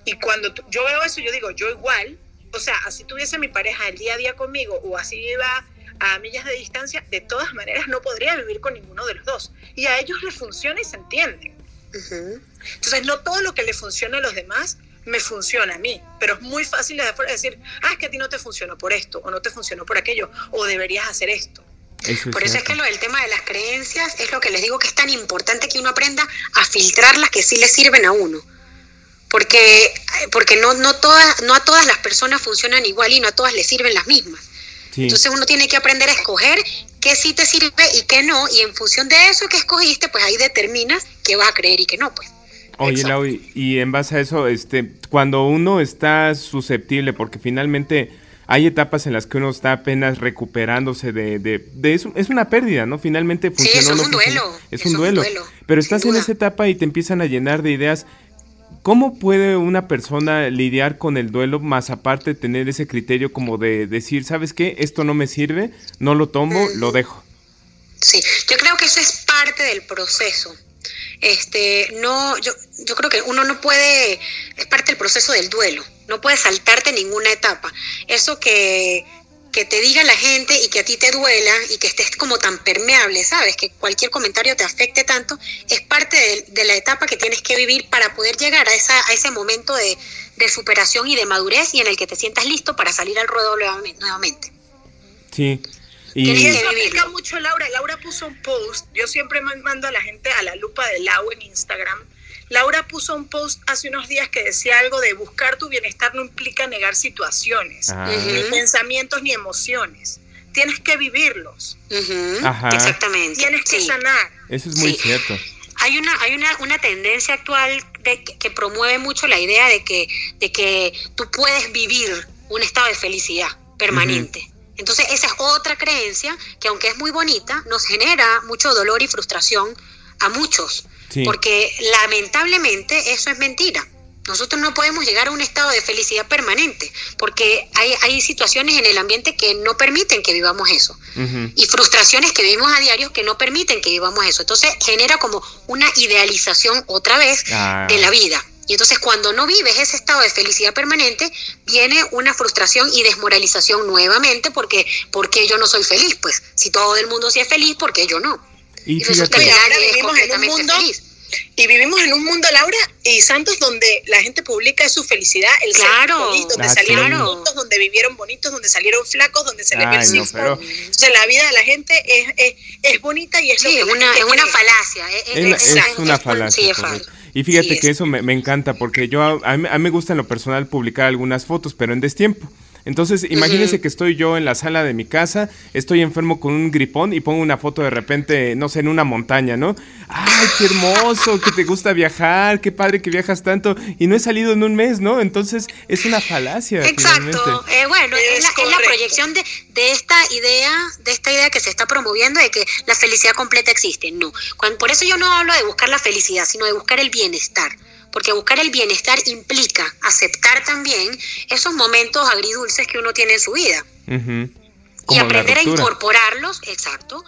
y cuando yo veo eso, yo digo, yo igual, o sea, así tuviese mi pareja el día a día conmigo o así iba a millas de distancia, de todas maneras no podría vivir con ninguno de los dos. Y a ellos les funciona y se entienden. Entonces, no todo lo que le funciona a los demás me funciona a mí, pero es muy fácil de decir, ah, es que a ti no te funcionó por esto, o no te funcionó por aquello, o deberías hacer esto. por eso es que lo del tema de las creencias es lo que les digo que es tan importante que uno aprenda a filtrar las que sí le sirven a uno. Porque, porque no, no, todas, no a todas las personas funcionan igual y no a todas les sirven las mismas. Entonces uno tiene que aprender a escoger qué sí te sirve y qué no, y en función de eso que escogiste, pues ahí determinas qué vas a creer y qué no, pues. Oye, Lau, y en base a eso, este, cuando uno está susceptible, porque finalmente hay etapas en las que uno está apenas recuperándose de, de, eso, es una pérdida, ¿no? Finalmente funcionó. Sí, es un duelo. Es, un, duelo. Pero estás en esa etapa y te empiezan a llenar de ideas. ¿Cómo puede una persona lidiar con el duelo más aparte de tener ese criterio como de decir, ¿sabes qué? Esto no me sirve, no lo tomo, lo dejo. Sí, yo creo que eso es parte del proceso este, no, yo, yo creo que uno no puede, es parte del proceso del duelo, no puedes saltarte ninguna etapa. Eso que, que te diga la gente y que a ti te duela y que estés como tan permeable, ¿sabes? Que cualquier comentario te afecte tanto, es parte de, la etapa que tienes que vivir para poder llegar a, esa, a ese momento de, de, superación y de madurez y en el que te sientas listo para salir al ruedo nuevamente. Sí, y eso aplica mucho Laura. Laura puso un post. Yo siempre mando a la gente a la lupa de Lau en Instagram. Laura puso un post hace unos días que decía algo de buscar tu bienestar no implica negar situaciones, ah. ni pensamientos ni emociones. Tienes que vivirlos. Exactamente. Tienes que sanar. Eso es muy cierto. Hay una, hay una, una tendencia actual de, que, promueve mucho la idea de que, de que tú puedes vivir un estado de felicidad permanente. Entonces esa es otra creencia que aunque es muy bonita, nos genera mucho dolor y frustración a muchos, porque lamentablemente eso es mentira. Nosotros no podemos llegar a un estado de felicidad permanente, porque hay, hay situaciones en el ambiente que no permiten que vivamos eso, y frustraciones que vivimos a diario que no permiten que vivamos eso. Entonces genera como una idealización otra vez ah. de la vida. Y entonces cuando no vives ese estado de felicidad permanente, viene una frustración y desmoralización nuevamente porque, porque yo no soy feliz. Pues si todo el mundo sí es feliz, ¿por qué yo no? Y, resulta que vivimos en un mundo Y vivimos en un mundo, Laura, y Santos, donde la gente publica su felicidad, el claro, donde salieron bonitos, donde vivieron bonitos, donde salieron flacos, donde se les vio el no, Entonces la vida de la gente es, es, es bonita y es sí, lo una, es una falacia. Es, es una falacia. Y fíjate que eso me, me, encanta porque yo a, mí, a mí me gusta en lo personal publicar algunas fotos, pero en destiempo. Entonces, imagínense que estoy yo en la sala de mi casa, estoy enfermo con un gripón y pongo una foto de repente, no sé, en una montaña, ¿no? ¡Ay, qué hermoso! Que te gusta viajar, qué padre que viajas tanto y no he salido en un mes, ¿no? Entonces, es una falacia. Exacto. Eh, bueno, es, la, proyección de, de, esta idea, de esta idea que se está promoviendo de que la felicidad completa existe. No. por eso yo no hablo de buscar la felicidad, sino de buscar el bienestar porque buscar el bienestar implica aceptar también esos momentos agridulces que uno tiene en su vida. Y aprender a incorporarlos, exacto,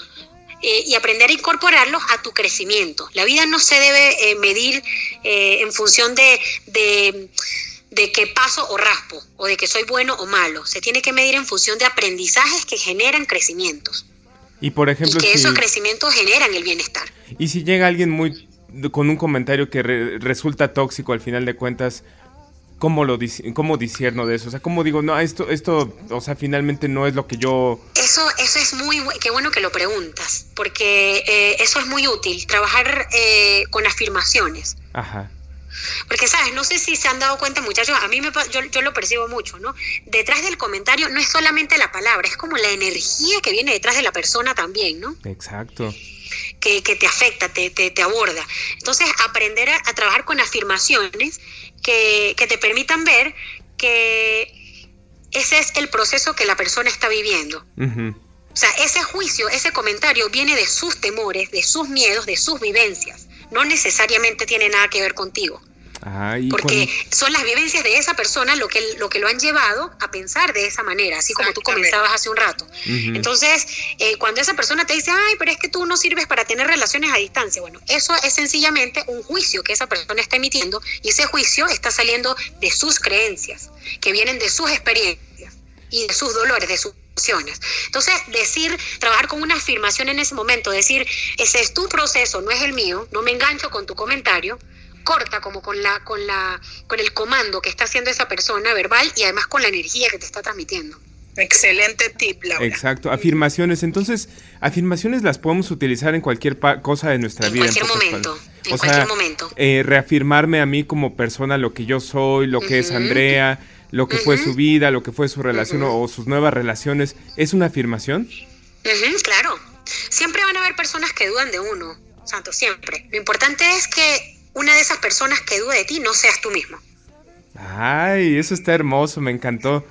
eh, y aprender a incorporarlos a tu crecimiento. La vida no se debe eh, medir eh, en función de, de, de que paso o raspo, o de que soy bueno o malo. Se tiene que medir en función de aprendizajes que generan crecimientos. Y por ejemplo, y que si, esos crecimientos generan el bienestar. y si llega alguien muy con un comentario que re- resulta tóxico al final de cuentas, ¿cómo lo dis- cómo disierno de eso? O sea, ¿cómo digo, no, esto esto, o sea, finalmente no es lo que yo Eso, eso es muy, bu- qué bueno que lo preguntas, porque eh, eso es muy útil, trabajar eh, con afirmaciones. Ajá. Porque, ¿sabes? No sé si se han dado cuenta, muchachos, a mí me, yo, yo lo percibo mucho, ¿no? Detrás del comentario no es solamente la palabra, es como la energía que viene detrás de la persona también, ¿no? Exacto. Que, que te afecta, te, te, te aborda. Entonces, aprender a, a trabajar con afirmaciones que, que te permitan ver que ese es el proceso que la persona está viviendo. O sea, ese juicio, ese comentario viene de sus temores, de sus miedos, de sus vivencias. No necesariamente tiene nada que ver contigo. Y Porque con- son las vivencias de esa persona lo que, lo que lo han llevado a pensar de esa manera, así como tú comentabas hace un rato. Ujú. Entonces, eh, cuando esa persona te dice, ay, pero es que tú no sirves para tener relaciones a distancia, bueno, eso es sencillamente un juicio que esa persona está emitiendo y ese juicio está saliendo de sus creencias, que vienen de sus experiencias y de sus dolores, de sus emociones. Entonces, decir, trabajar con una afirmación en ese momento, decir, ese es tu proceso, no es el mío, no me engancho con tu comentario, corta como con la con la con el comando que está haciendo esa persona verbal y además con la energía que te está transmitiendo. Excelente tip, Laura. Exacto, afirmaciones. Entonces, afirmaciones las podemos utilizar en cualquier pa- cosa de nuestra En vida. cualquier pocas momento, en O cualquier sea, momento. eh, reafirmarme a mí como persona lo que yo soy, lo que es. Andrea, lo que fue su vida, lo que fue su relación o, o sus nuevas relaciones. ¿Es una afirmación? Claro. Siempre van a haber personas que dudan de uno, Santo, siempre. Lo importante es que una de esas personas que dude de ti no seas tú mismo. Ay, eso está hermoso, me encantó.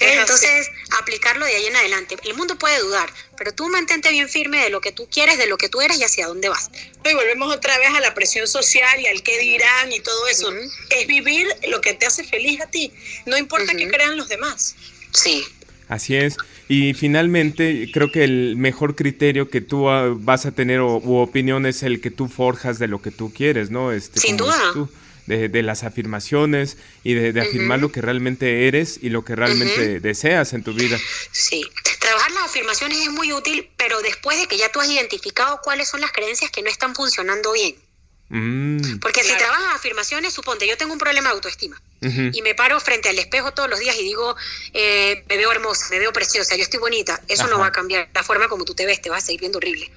Entonces, aplicarlo de ahí en adelante. El mundo puede dudar, pero tú mantente bien firme de lo que tú quieres, de lo que tú eres y hacia dónde vas. Y volvemos otra vez a la presión social y al qué dirán y todo eso. Es vivir lo que te hace feliz a ti. No importa qué crean los demás. Sí. Así es. Y finalmente, creo que el mejor criterio que tú ah, vas a tener o, u opinión es el que tú forjas de lo que tú quieres, ¿no? Este, Sin duda. tú, de, de las afirmaciones y de, de afirmar lo que realmente eres y lo que realmente deseas en tu vida. Sí, trabajar las afirmaciones es muy útil, pero después de que ya tú has identificado cuáles son las creencias que no están funcionando bien. Mm, Porque si trabajas afirmaciones, suponte, yo tengo un problema de autoestima ujú. y me paro frente al espejo todos los días y digo, eh, me veo hermosa, me veo preciosa, yo estoy bonita, eso no Ajá. va a cambiar la forma como tú te ves, te vas a seguir viendo horrible.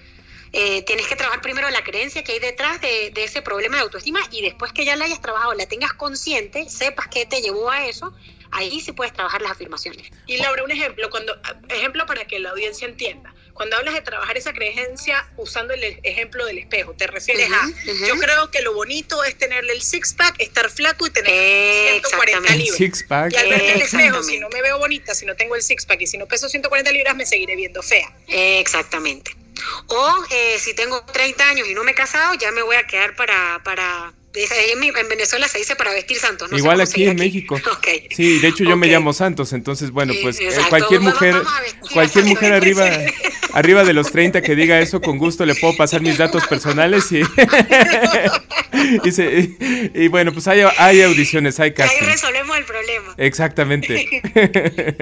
Eh, tienes que trabajar primero la creencia que hay detrás de, de ese problema de autoestima y después que ya la hayas trabajado, la tengas consciente, sepas qué te llevó a eso, ahí sí puedes trabajar las afirmaciones. Y Laura, un ejemplo, cuando ejemplo para que la audiencia entienda. Cuando hablas de trabajar esa creencia usando el ejemplo del espejo, te refieres a yo creo que lo bonito es tenerle el six pack, estar flaco y tener 140 Exactamente. libras. Six pack. Y al ver el espejo, si no me veo bonita, si no tengo el six pack y si no peso 140 libras, me seguiré viendo fea. Exactamente. O eh, si tengo 30 años y no me he casado, ya me voy a quedar para... para en, Venezuela se dice para vestir santos. No Igual aquí en México. (laughs) Ok. Sí, de hecho yo me llamo Santos, entonces bueno, pues eh, cualquier mujer, cualquier mujer arriba, (laughs) arriba de los 30 que diga eso, con gusto le puedo pasar mis datos personales y, (laughs) y, se- y bueno, pues hay, hay audiciones, hay Ahí casting. resolvemos el problema. Exactamente.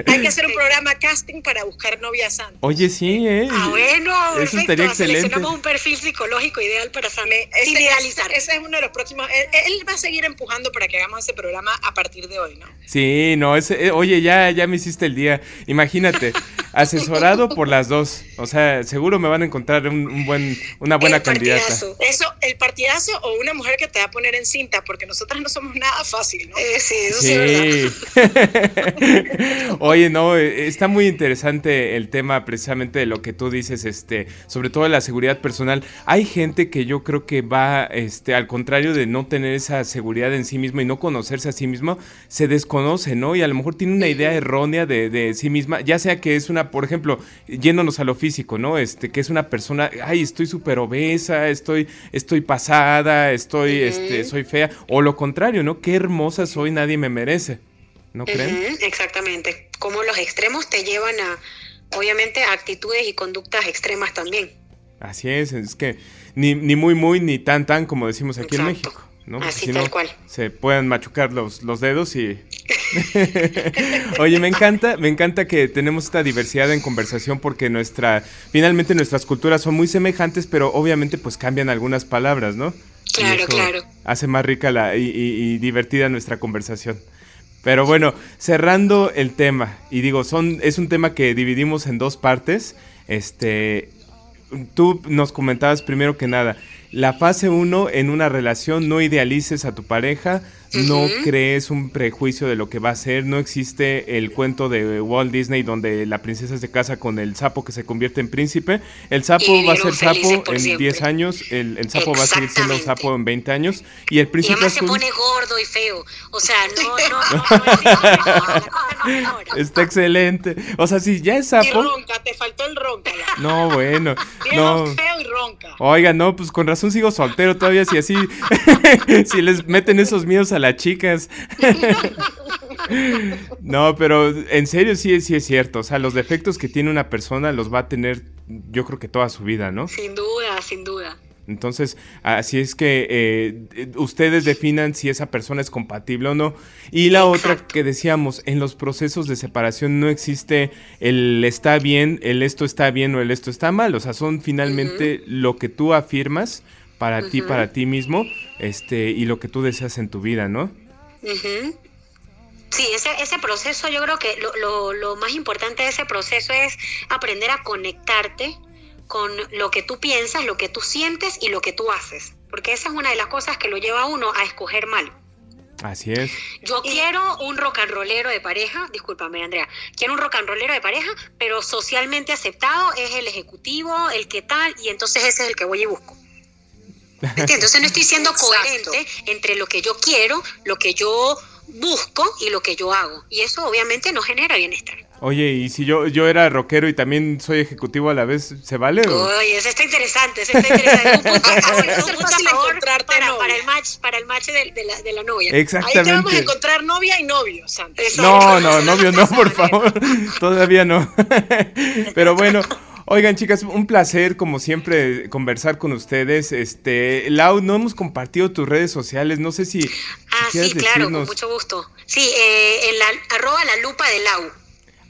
Hay que hacer un programa casting para buscar novia santa. Oye, sí, ¿eh? Ah, bueno, Eso perfecto. estaría excelente. Seleccionamos un perfil psicológico ideal para. Ese, Sin idealizar. ese- ese es uno de los próximos. Él, él va a seguir empujando para que hagamos ese programa a partir de hoy, ¿no? Sí, no, ese, eh, oye, ya, ya me hiciste el día. Imagínate, (laughs) asesorado por las dos. O sea, seguro me van a encontrar un, un buen, una buena El candidata. partidazo. Eso, el partidazo o una mujer que te va a poner en cinta, porque nosotras no somos nada fácil, ¿no? Eh, sí, eso sí es verdad. Sí. (laughs) Oye, no, eh, está muy interesante el tema precisamente de lo que tú dices, este, sobre todo de la seguridad personal. Hay gente que yo creo que va, este, al contrario de no tener esa seguridad en sí mismo y no conocerse a sí mismo, se desconoce, ¿no? Y a lo mejor tiene una idea errónea de, de sí misma, ya sea que es una, por ejemplo, yéndonos a lo físico, ¿no? Este, que es una persona, ay, estoy súper obesa, estoy, estoy pasada, estoy, este, soy fea, o lo contrario, ¿no? Qué hermosa soy, nadie me merece. ¿No creen? Exactamente. Como los extremos te llevan a, obviamente, a actitudes y conductas extremas también. Así es, es que ni, ni muy muy ni tan tan como decimos aquí en México. ¿no? Así Si tal no, cual. se puedan machucar los, los dedos y... (laughs) Oye, me encanta, me encanta que tenemos esta diversidad en conversación porque nuestra, finalmente nuestras culturas son muy semejantes, pero obviamente pues cambian algunas palabras, ¿no? Claro, claro. Hace más rica la, y, y- y divertida nuestra conversación. Pero bueno, cerrando el tema, y digo, son, es un tema que dividimos en dos partes. Este, tú nos comentabas primero que nada, la fase 1 en una relación, no idealices a tu pareja, no crees un prejuicio de lo que va a ser, no existe el cuento de Walt Disney donde la princesa se casa con el sapo que se convierte en príncipe, el sapo Y va a ser sapo en siempre. 10 años, el, el sapo va a seguir siendo sapo en 20 años y el Y príncipe además se pone gordo y feo. O sea, no, no, no, no. Está excelente. O sea, si ya es Y sapo... ronca, te faltó el ronca. ya. No, bueno. No. feo y ronca. Oiga, no, pues con razón sigo soltero todavía, si así, si les meten esos miedos a las chicas. (laughs) No, pero en serio sí, sí es cierto. O sea, los defectos que tiene una persona los va a tener, yo creo que toda su vida, ¿no? Sin duda, sin duda. Entonces, así es que eh, ustedes definan si esa persona es compatible o no. Y la otra que decíamos, en los procesos de separación no existe el está bien, el esto está bien o el esto está mal. O sea, son finalmente lo que tú afirmas para ti, para ti mismo, este, y lo que tú deseas en tu vida, ¿no? Sí, ese, ese proceso, yo creo que lo, lo, lo más importante de ese proceso es aprender a conectarte con lo que tú piensas, lo que tú sientes y lo que tú haces. Porque esa es una de las cosas que lo lleva a uno a escoger mal. Así es. Yo quiero un rock and rollero de pareja, discúlpame Andrea, quiero un rock and rollero de pareja, pero socialmente aceptado es el ejecutivo, el que tal, y entonces ese es el que voy y busco. ¿Entiendes? Entonces no estoy siendo Exacto. coherente entre lo que yo quiero, lo que yo busco y lo que yo hago. Y eso obviamente no genera bienestar. Oye, y si yo, yo era rockero y también soy ejecutivo a la vez, ¿se vale? o? Oye, eso está interesante, eso está interesante. Un punto un (laughs) a favor para, para el match, para el match de, de la, de la novia. Ahí te vamos a Exactamente. encontrar novia y novio, Santa. No, no, novio no, por favor. (laughs) Todavía no. (laughs) Pero bueno, oigan, chicas, un placer, como siempre, conversar con ustedes. Este, Lau, no hemos compartido tus redes sociales. No sé si, si Ah, quieres sí, claro, con decirnos. mucho gusto. Sí, eh, en la, arroba la lupa de Lau.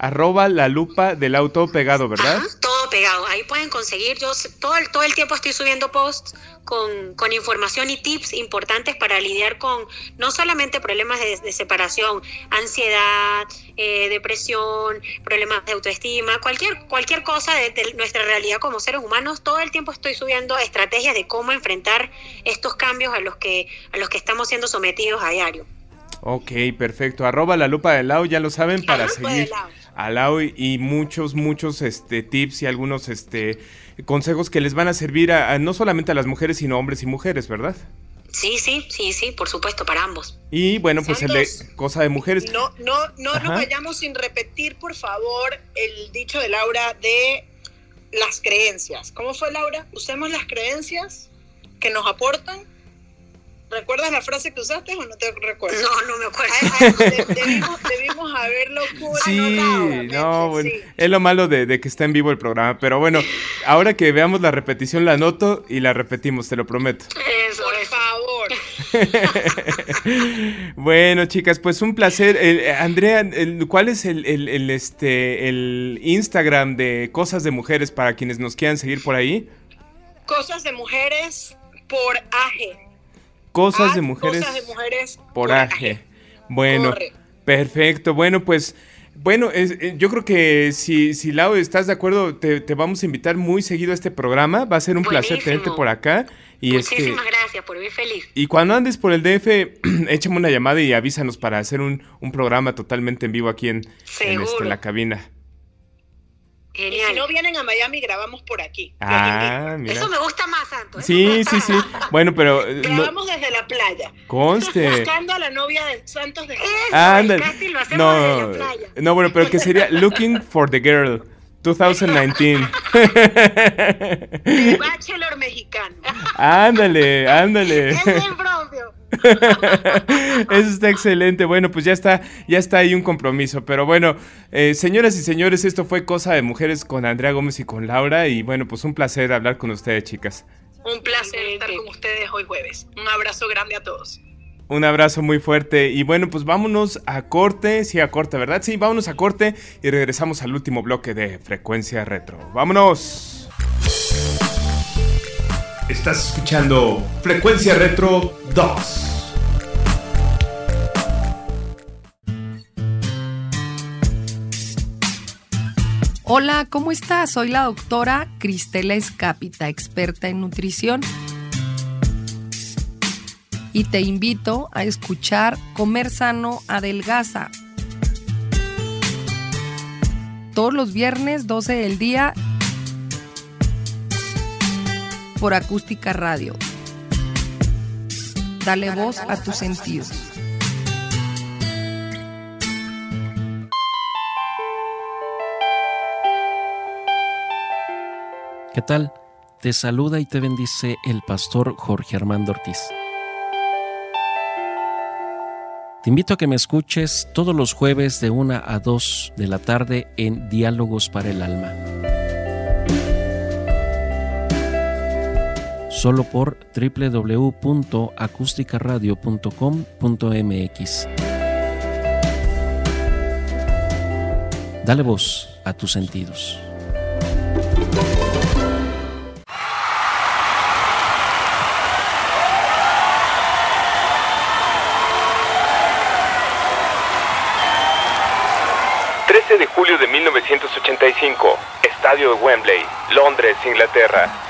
Arroba la lupa del Lau, todo pegado, ¿verdad? Ajá, todo pegado. Ahí pueden conseguir. Yo todo el, todo el tiempo estoy subiendo posts con, con información y tips importantes para lidiar con no solamente problemas de, de separación, ansiedad, eh, depresión, problemas de autoestima, cualquier, cualquier cosa de, de nuestra realidad como seres humanos. Todo el tiempo estoy subiendo estrategias de cómo enfrentar estos cambios a los que, a los que estamos siendo sometidos a diario. Ok, perfecto. Arroba la lupa del Lau, ya lo saben, para Lupa seguir. A Lau y, y muchos, muchos este, tips y algunos este, consejos que les van a servir a, a no solamente a las mujeres, sino a hombres y mujeres, ¿verdad? Sí, sí, sí, sí, por supuesto, para ambos. Y bueno, pues el de cosa de mujeres. No, no, no Ajá. nos vayamos sin repetir, por favor, el dicho de Laura de las creencias. ¿Cómo fue, Laura? Usemos las creencias que nos aportan. ¿Recuerdas la frase que usaste o no te recuerdas? No, no me acuerdo. Ay, ay, de- debimos, debimos haberlo por Sí, anotado, no, bueno, sí. es lo malo de, de que está en vivo el programa, pero bueno, ahora que veamos la repetición la anoto y la repetimos, te lo prometo. Eso, Por eso. favor. (laughs) bueno, chicas, pues un placer. El- eh, Andrea, el- ¿cuál es el, el- el, este, el Instagram de Cosas de Mujeres para quienes nos quieran seguir por ahí? Cosas de mujeres por AG. Cosas Ah, de Mujeres Cosas de mujeres por AG. Bueno, perfecto. Bueno, pues, bueno, es- eh, yo creo que si, si Lau estás de acuerdo, te, te vamos a invitar muy seguido a este programa. Va a ser un placer tenerte por acá. Y este, Muchísimas gracias, por bien feliz. y cuando andes por el DF, (clears throat) échame una llamada y avísanos para hacer un, un programa totalmente en vivo aquí en, en este, la cabina. Y si Genial. no vienen a Miami, grabamos por aquí. Ah, mira. Eso me gusta más, Santo. Sí, sí, sí. Bueno, pero eh, no- Grabamos desde la playa. conste. Buscando a la novia de Santos de el casting lo hacemos No, desde la playa. no, bueno, pero que sería Looking for the Girl 2019. El (laughs) bachelor mexicano. ándale, ándale. Es bien propio. (laughs) Eso está excelente. Bueno, pues ya está, ya está ahí un compromiso. Pero bueno, eh, señoras y señores, esto fue Cosa de Mujeres con Andrea Gómez y con Laura. Y bueno, pues un placer hablar con ustedes, chicas. Un placer estar con ustedes hoy jueves. Un abrazo grande a todos. Un abrazo muy fuerte. Y bueno, pues vámonos a corte. Sí, a corte, ¿verdad? Sí, vámonos a corte y regresamos al último bloque de Frecuencia Retro. ¡Vámonos! Estás escuchando Frecuencia Retro 2. Hola, ¿cómo estás? Soy la doctora Cristela Escápita, experta en nutrición. Y te invito a escuchar Comer Sano Adelgaza. Todos los viernes, 12 del día, por Acústica Radio. Dale voz a tus sentidos. ¿Qué tal? Te saluda y te bendice el pastor Jorge Armando Ortiz. Te invito a que me escuches todos los jueves de 1 a 2 de la tarde en Diálogos para el Alma. Solo por www.acusticaradio.com.mx. Dale voz a tus sentidos. de julio de 1985, Estadio de Wembley, Londres, Inglaterra.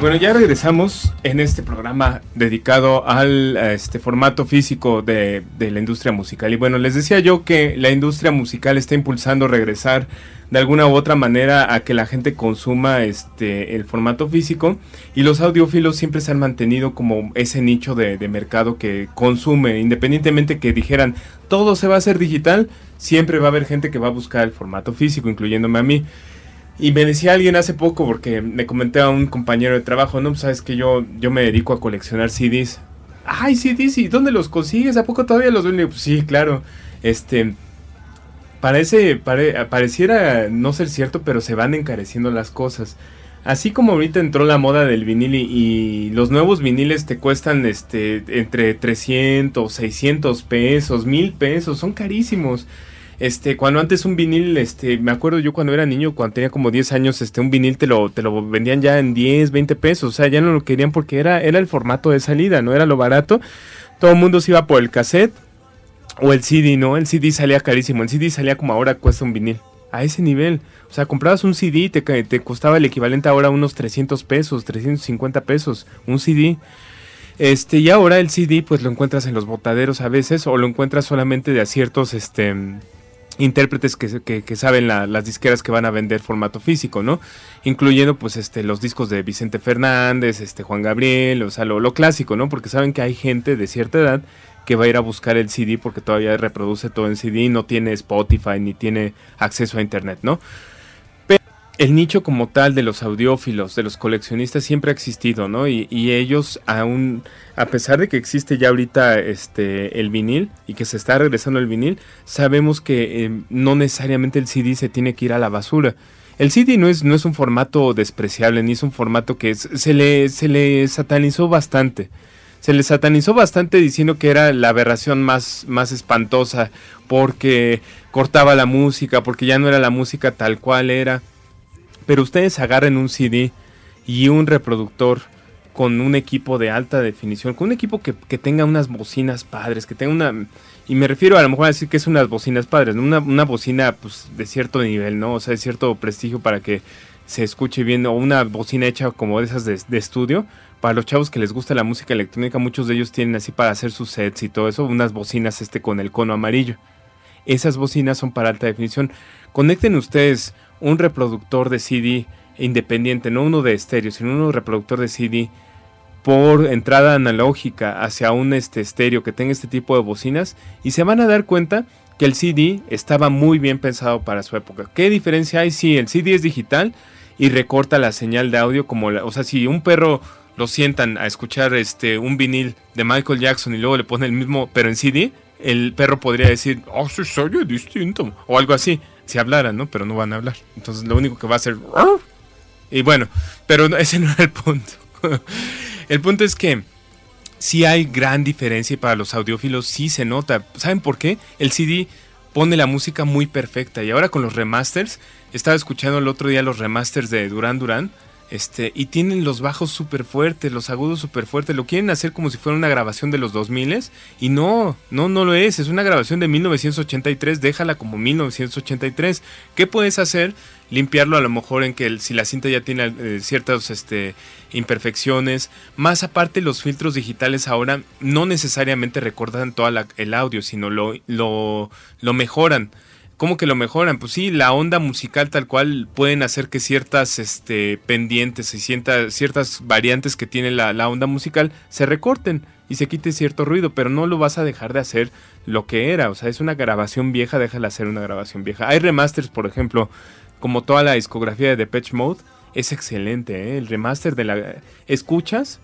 Bueno, ya regresamos en este programa dedicado al este formato físico de, de, la industria musical. Y bueno, les decía yo que la industria musical está impulsando regresar de alguna u otra manera a que la gente consuma este el formato físico y los audiófilos siempre se han mantenido como ese nicho de, de mercado que consume, independientemente que dijeran todo se va a hacer digital, siempre va a haber gente que va a buscar el formato físico, incluyéndome a mí. Y me decía alguien hace poco, porque me comenté a un compañero de trabajo, no, pues sabes que yo, yo me dedico a coleccionar CDs. Ay, CDs, ¿y dónde los consigues? ¿A poco todavía los venden? Pues sí, claro. Este, parece, pareciera no ser cierto, pero se van encareciendo las cosas. así como ahorita entró la moda del vinil y, y, los nuevos viniles te cuestan este entre 300, 600 pesos, 1000 pesos, son carísimos. Este, cuando antes un vinil, este, me acuerdo yo cuando era niño, cuando tenía como 10 años, este, un vinil te lo, te lo vendían ya en 10, 20 pesos, o sea, ya no lo querían porque era, era el formato de salida, no era lo barato. Todo el mundo se iba por el cassette o el CD, ¿no? El CD salía carísimo, el CD salía como ahora cuesta un vinil. A ese nivel. O sea, comprabas un CD y te, te costaba el equivalente ahora a unos 300 pesos, 350 pesos, un CD. Este, y ahora el CD pues lo encuentras en los botaderos a veces o lo encuentras solamente de ciertos este, intérpretes que, saben las disqueras que van a vender formato físico, ¿no? Incluyendo pues este los discos de Vicente Fernández, este Juan Gabriel, o sea, lo, lo clásico, ¿no? Porque saben que hay gente de cierta edad que va a ir a buscar el CD porque todavía reproduce todo en CD y no tiene Spotify ni tiene acceso a internet, ¿no? el nicho como tal de los audiófilos, de los coleccionistas, siempre ha existido, ¿no? Y, ellos aún, a pesar de que existe ya ahorita este, el vinil y que se está regresando el vinil, sabemos que em, no necesariamente el CD se tiene que ir a la basura. El CD no es, no es un formato despreciable, ni es un formato que se, le, se le satanizó bastante. Se le satanizó bastante diciendo que era la aberración más, más espantosa porque cortaba la música, porque ya no era la música tal cual era. Pero ustedes agarren un CD y un reproductor con un equipo de alta definición, con un equipo que, tenga unas bocinas padres, que tenga una... Y me refiero a lo mejor a decir que es unas bocinas padres, una, una bocina pues, de cierto nivel, ¿no? O sea, de cierto prestigio para que se escuche bien, o una bocina hecha como de esas de, de estudio. Para los chavos que les gusta la música electrónica, muchos de ellos tienen así para hacer sus sets y todo eso, unas bocinas este con el cono amarillo. Esas bocinas son para alta definición. Conecten ustedes un reproductor de CD independiente, no uno de estéreo, sino un reproductor de CD por entrada analógica hacia un este estéreo que tenga este tipo de bocinas y se van a dar cuenta que el CD estaba muy bien pensado para su época. ¿Qué diferencia hay? Si el CD es digital y recorta la señal de audio como o sea, si un perro lo sientan a escuchar este un vinil de Michael Jackson y luego le pone el mismo pero en CD, el perro podría decir, "Oh, se oye distinto" o algo así si hablaran, ¿no? Pero no van a hablar. Entonces lo único que va a hacer... Y bueno, pero ese no era el punto. El punto es que sí hay gran diferencia y para los audiófilos sí se nota. ¿Saben por qué? El CD pone la música muy perfecta y ahora con los remasters, estaba escuchando el otro día los remasters de Duran Duran este, y tienen los bajos súper fuertes, los agudos súper fuertes. Lo quieren hacer como si fuera una grabación de los 2000 y no, no, no lo es. Es una grabación de 1983. Déjala como 1983. ¿Qué puedes hacer? Limpiarlo a lo mejor en que si la cinta ya tiene eh, ciertas este, imperfecciones. Más aparte, los filtros digitales ahora no necesariamente recordan todo el audio, sino lo mejoran. ¿Cómo que lo mejoran? Pues sí, la onda musical tal cual pueden hacer que ciertas este, pendientes y ciertas, ciertas variantes que tiene la, onda musical se recorten y se quite cierto ruido, pero no lo vas a dejar de hacer lo que era. O sea, es una grabación vieja, déjala hacer una grabación vieja. Hay remasters, por ejemplo, como toda la discografía de Depeche Mode, es excelente. ¿eh? El remaster de la... Escuchas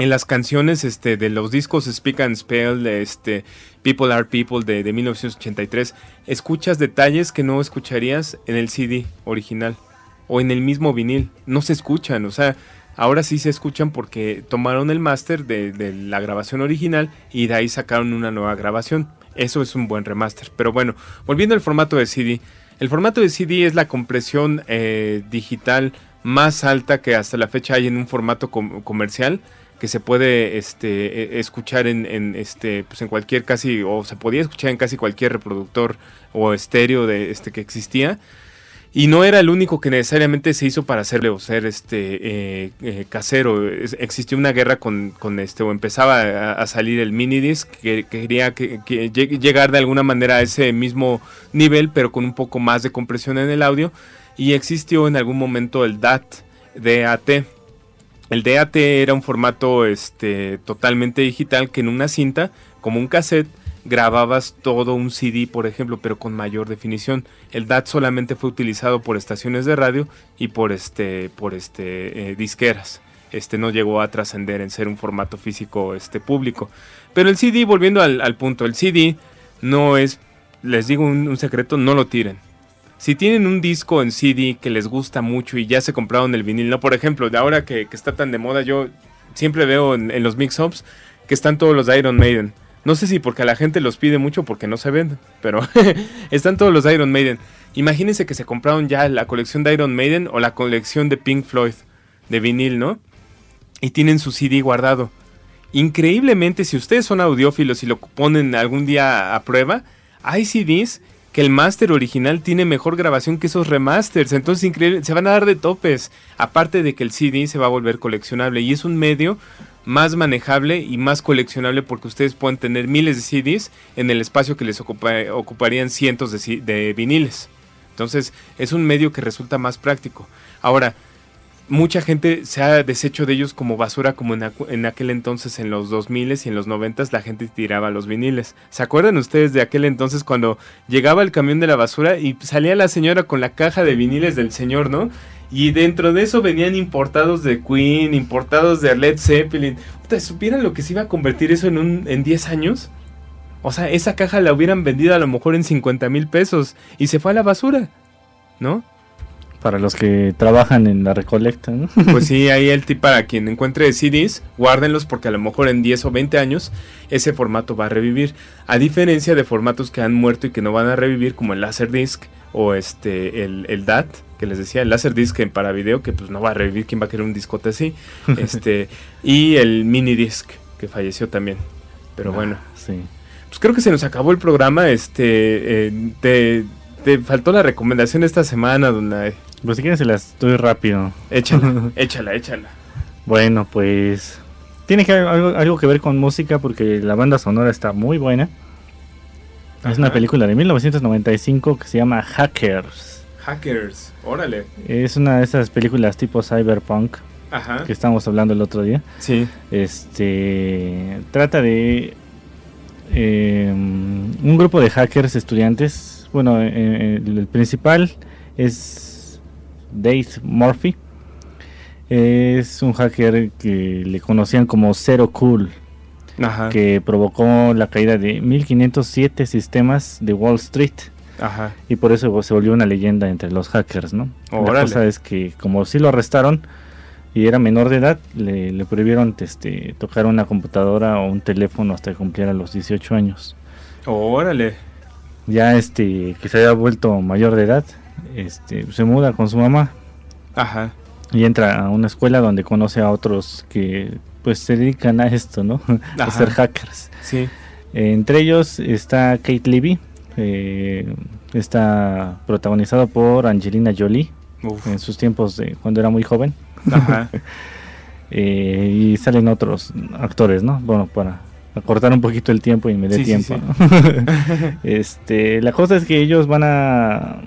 en las canciones este, de los discos Speak and Spell, este, People Are People de, de 1983, escuchas detalles que no escucharías en el CD original o en el mismo vinil. No se escuchan, o sea, ahora sí se escuchan porque tomaron el máster de, de, la grabación original y de ahí sacaron una nueva grabación. Eso es un buen remaster. Pero bueno, volviendo al formato de CD. El formato de CD es la compresión eh, digital más alta que hasta la fecha hay en un formato comercial que se puede este, e, escuchar en, este, pues en cualquier casi, o se podía escuchar en casi cualquier reproductor o estéreo de este que existía. Y no era el único que necesariamente se hizo para hacerle o ser este eh, eh, casero. existió una guerra con, este, o empezaba a, salir el minidisc que, que quería que, llegar de alguna manera a ese mismo nivel, pero con un poco más de compresión en el audio. Y existió en algún momento el DAT, DAT, el DAT era un formato este, totalmente digital que en una cinta, como un cassette, grababas todo un CD, por ejemplo, pero con mayor definición. El DAT solamente fue utilizado por estaciones de radio y por este, por este, eh, disqueras. Este no llegó a trascender en ser un formato físico este, público. Pero el CD, volviendo al, punto, el CD no es, les digo un secreto, no lo tiren si tienen un disco en CD que les gusta mucho y ya se compraron el vinil, ¿no? Por ejemplo, de ahora que, está tan de moda, yo siempre veo en, los mix-ups que están todos los de Iron Maiden. No sé si porque la gente los pide mucho porque no se venden, pero (laughs) están todos los de Iron Maiden. Imagínense que se compraron ya la colección de Iron Maiden o la colección de Pink Floyd de vinil, ¿no? Y tienen su CD guardado. Increíblemente, si ustedes son audiófilos y lo ponen algún día a prueba, hay CDs que el máster original tiene mejor grabación que esos remasters. Entonces, increíble, se van a dar de topes. Aparte de que el CD se va a volver coleccionable y es un medio más manejable y más coleccionable porque ustedes pueden tener miles de CDs en el espacio que les ocupa- ocuparían cientos de, de viniles. Entonces, es un medio que resulta más práctico. Ahora, mucha gente se ha deshecho de ellos como basura, como en, aquel entonces, en los 2000 y en los 90 la gente tiraba los viniles. ¿Se acuerdan ustedes de aquel entonces cuando llegaba el camión de la basura y salía la señora con la caja de viniles del señor, ¿no? Y dentro de eso venían importados de Queen, importados de Led Zeppelin. ¿Ustedes supieran lo que se iba a convertir eso en, un, en 10 años? O sea, esa caja la hubieran vendido a lo mejor en 50 mil pesos y se fue a la basura, ¿no? Para los que trabajan en la recolecta, ¿no? Pues sí, (laughs) ahí el tip para quien encuentre CDs, guárdenlos porque a lo mejor en 10 o 20 años ese formato va a revivir. A diferencia de formatos que han muerto y que no van a revivir como el Laserdisc o este el, el DAT, que les decía, el Laserdisc en para video que pues no va a revivir, quién va a querer un discote así. (laughs) este y el Minidisc que falleció también. Pero Ah, bueno, sí. pues creo que se nos acabó el programa, este eh, te, te faltó la recomendación esta semana, donde Pues si quieren se las doy rápido. échala, (laughs) échala, échala. Bueno, pues tiene que algo, algo que ver con música porque la banda sonora está muy buena. Es una película de 1995 que se llama Hackers. Hackers, órale. Es una de esas películas tipo cyberpunk Ajá. que estábamos hablando el otro día. Sí. Este trata de eh, un grupo de hackers estudiantes. Bueno, eh, eh, el principal es Dave Murphy. Es un hacker que le conocían como Zero Cool, Ajá. que provocó la caída de 1507 sistemas de Wall Street. Ajá. Y por eso se volvió una leyenda entre los hackers, ¿no? La cosa es que como sí lo arrestaron y era menor de edad, le, le prohibieron este, tocar una computadora o un teléfono hasta que cumpliera los 18 años. Órale. Ya este que se había vuelto mayor de edad, este se muda con su mamá Ajá. y entra a una escuela donde conoce a otros que pues se dedican a esto, ¿no? (laughs) a ser hackers. Sí. Entre ellos está Kate Levy, eh, está protagonizado por Angelina Jolie Uf. en sus tiempos de cuando era muy joven. Ajá. (laughs) Eh, y salen otros actores, ¿no? Bueno, para acortar un poquito el tiempo y me dé Sí, sí, tiempo. sí. ¿no? (laughs) este, la cosa es que ellos van a,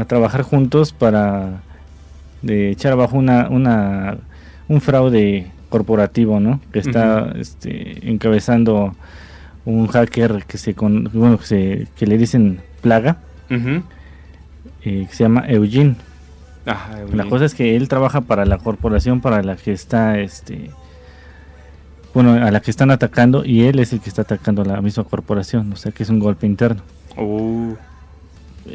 a trabajar juntos para de echar abajo una, una un fraude corporativo, ¿no? Que está este, encabezando un hacker que se con, bueno que, se, que le dicen plaga, eh, que se llama Eugene. La cosa es que él trabaja para la corporación para la que está, este, bueno, a la que están atacando y él es el que está atacando a la misma corporación, o sea que es un golpe interno. Uh,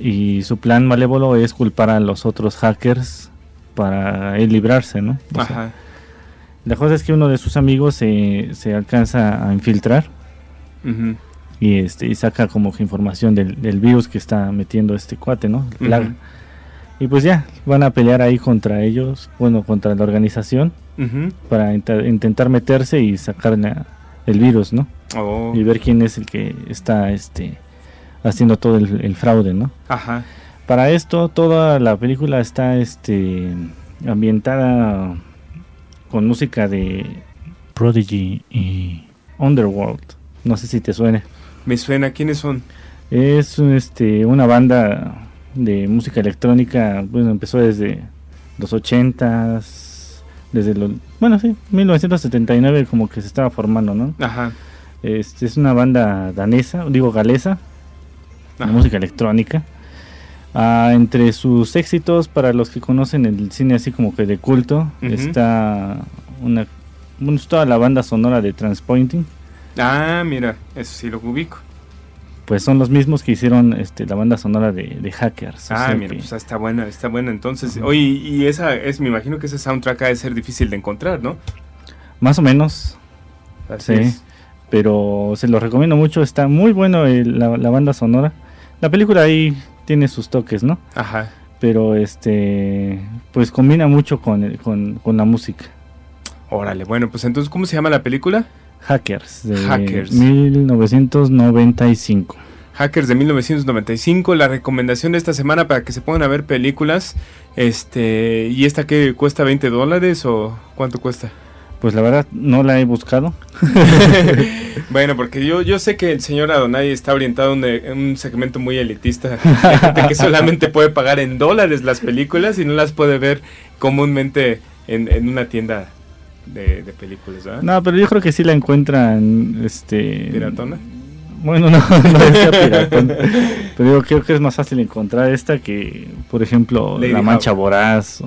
Y su plan malévolo es culpar a los otros hackers para él librarse, ¿no? O sea, Ajá. la cosa es que uno de sus amigos se, se alcanza a infiltrar y este y saca como que información del, del virus que está metiendo este cuate, ¿no? Y pues ya, van a pelear ahí contra ellos, bueno, contra la organización. Ujú. para int- intentar meterse y sacar la- el virus, ¿no? Oh. Y ver quién es el que está este haciendo todo el, el fraude, ¿no? Ajá. Para esto toda la película está este ambientada con música de Prodigy y Underworld. No sé si te suene. Me suena. ¿Quiénes son? Es este una banda de música electrónica, bueno, empezó desde los 80s, desde los bueno, sí, 1979 como que se estaba formando, ¿no? Ajá. Este es una banda danesa, digo galesa, de Ajá. música electrónica. Ah, entre sus éxitos, para los que conocen el cine así como que de culto, está una toda la banda sonora de Transpointing. Ah, mira. Eso sí lo ubico. pues son los mismos que hicieron este, la banda sonora de, Hackers. Ah, mira, pues está buena, está buena. Entonces, oye, y esa es, me imagino que ese soundtrack ha de ser difícil de encontrar, ¿no? Más o menos. sí. Pero se lo recomiendo mucho, está muy bueno la, banda sonora. La película ahí tiene sus toques, ¿no? Ajá. Pero este, pues combina mucho con, con, con la música. Órale, bueno, pues entonces, ¿cómo se llama la película? Hackers de Hackers. 1995. Hackers de 1995, la recomendación de esta semana para que se pongan a ver películas. Este, ¿y esta que cuesta 20 dólares o cuánto cuesta? Pues la verdad no la he buscado. (laughs) bueno, porque yo, yo sé que el señor Adonai está orientado en un segmento muy elitista, (laughs) gente que solamente puede pagar en dólares las películas y no las puede ver comúnmente en, en una tienda de, películas, No, pero yo creo que sí la encuentran, este... ¿Piratona? Bueno, no, (laughs) no decía piratona. pero yo creo que es más fácil encontrar esta que, por ejemplo, La Mancha Voraz.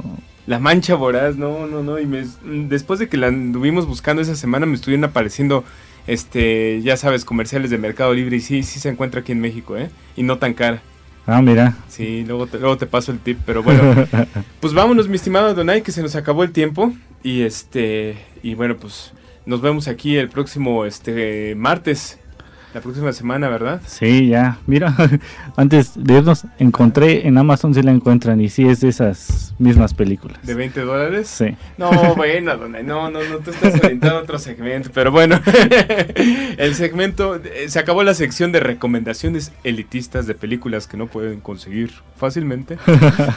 La Mancha Voraz, no, no, no. Y después de que la anduvimos buscando esa semana, me estuvieron apareciendo, este, ya sabes, comerciales de Mercado Libre. Y sí, sí se encuentra aquí en México, ¿eh? Y no tan cara. Ah, mira. Sí, luego te, luego te paso el tip, pero bueno. (laughs) pues vámonos, mi estimado Donay, que se nos acabó el tiempo. Y este, y bueno, pues nos vemos aquí el próximo este martes la próxima semana, ¿verdad? Sí, ya. Mira, (laughs) antes de irnos, encontré en Amazon si la encuentran y sí es de esas mismas películas. ¿De 20 dólares? Sí. No, bueno, no, no, no, tú estás orientado a otro segmento, pero bueno, (laughs) el segmento, eh, se acabó la sección de recomendaciones elitistas de películas que no pueden conseguir fácilmente.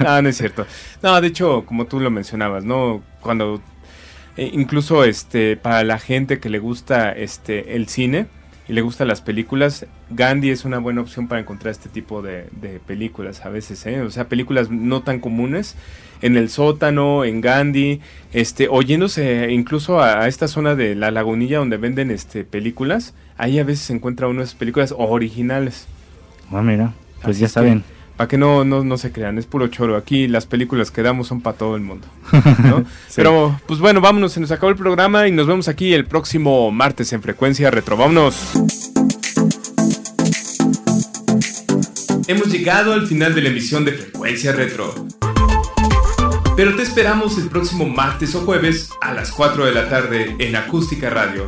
No, (laughs) no es cierto. No, de hecho, como tú lo mencionabas, ¿no? Cuando, eh, incluso este, para la gente que le gusta este, el cine, y le gustan las películas, Gandhi es una buena opción para encontrar este tipo de, películas a veces, ¿eh? o sea, películas no tan comunes, en el sótano, en Gandhi, este, oyéndose incluso a, esta zona de la lagunilla donde venden este, películas, ahí a veces se encuentra unas películas originales. Ah, mira, pues ya saben. Para que no, no, no, se crean, es puro choro. Aquí las películas que damos son para todo el mundo. (laughs) Pero, pues bueno, vámonos, se nos acabó el programa y nos vemos aquí el próximo martes en Frecuencia Retro. Vámonos. Hemos llegado al final de la emisión de Frecuencia Retro. Pero te esperamos el próximo martes o jueves a las 4 de la tarde en Acústica Radio.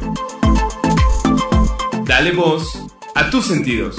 Dale voz a tus sentidos.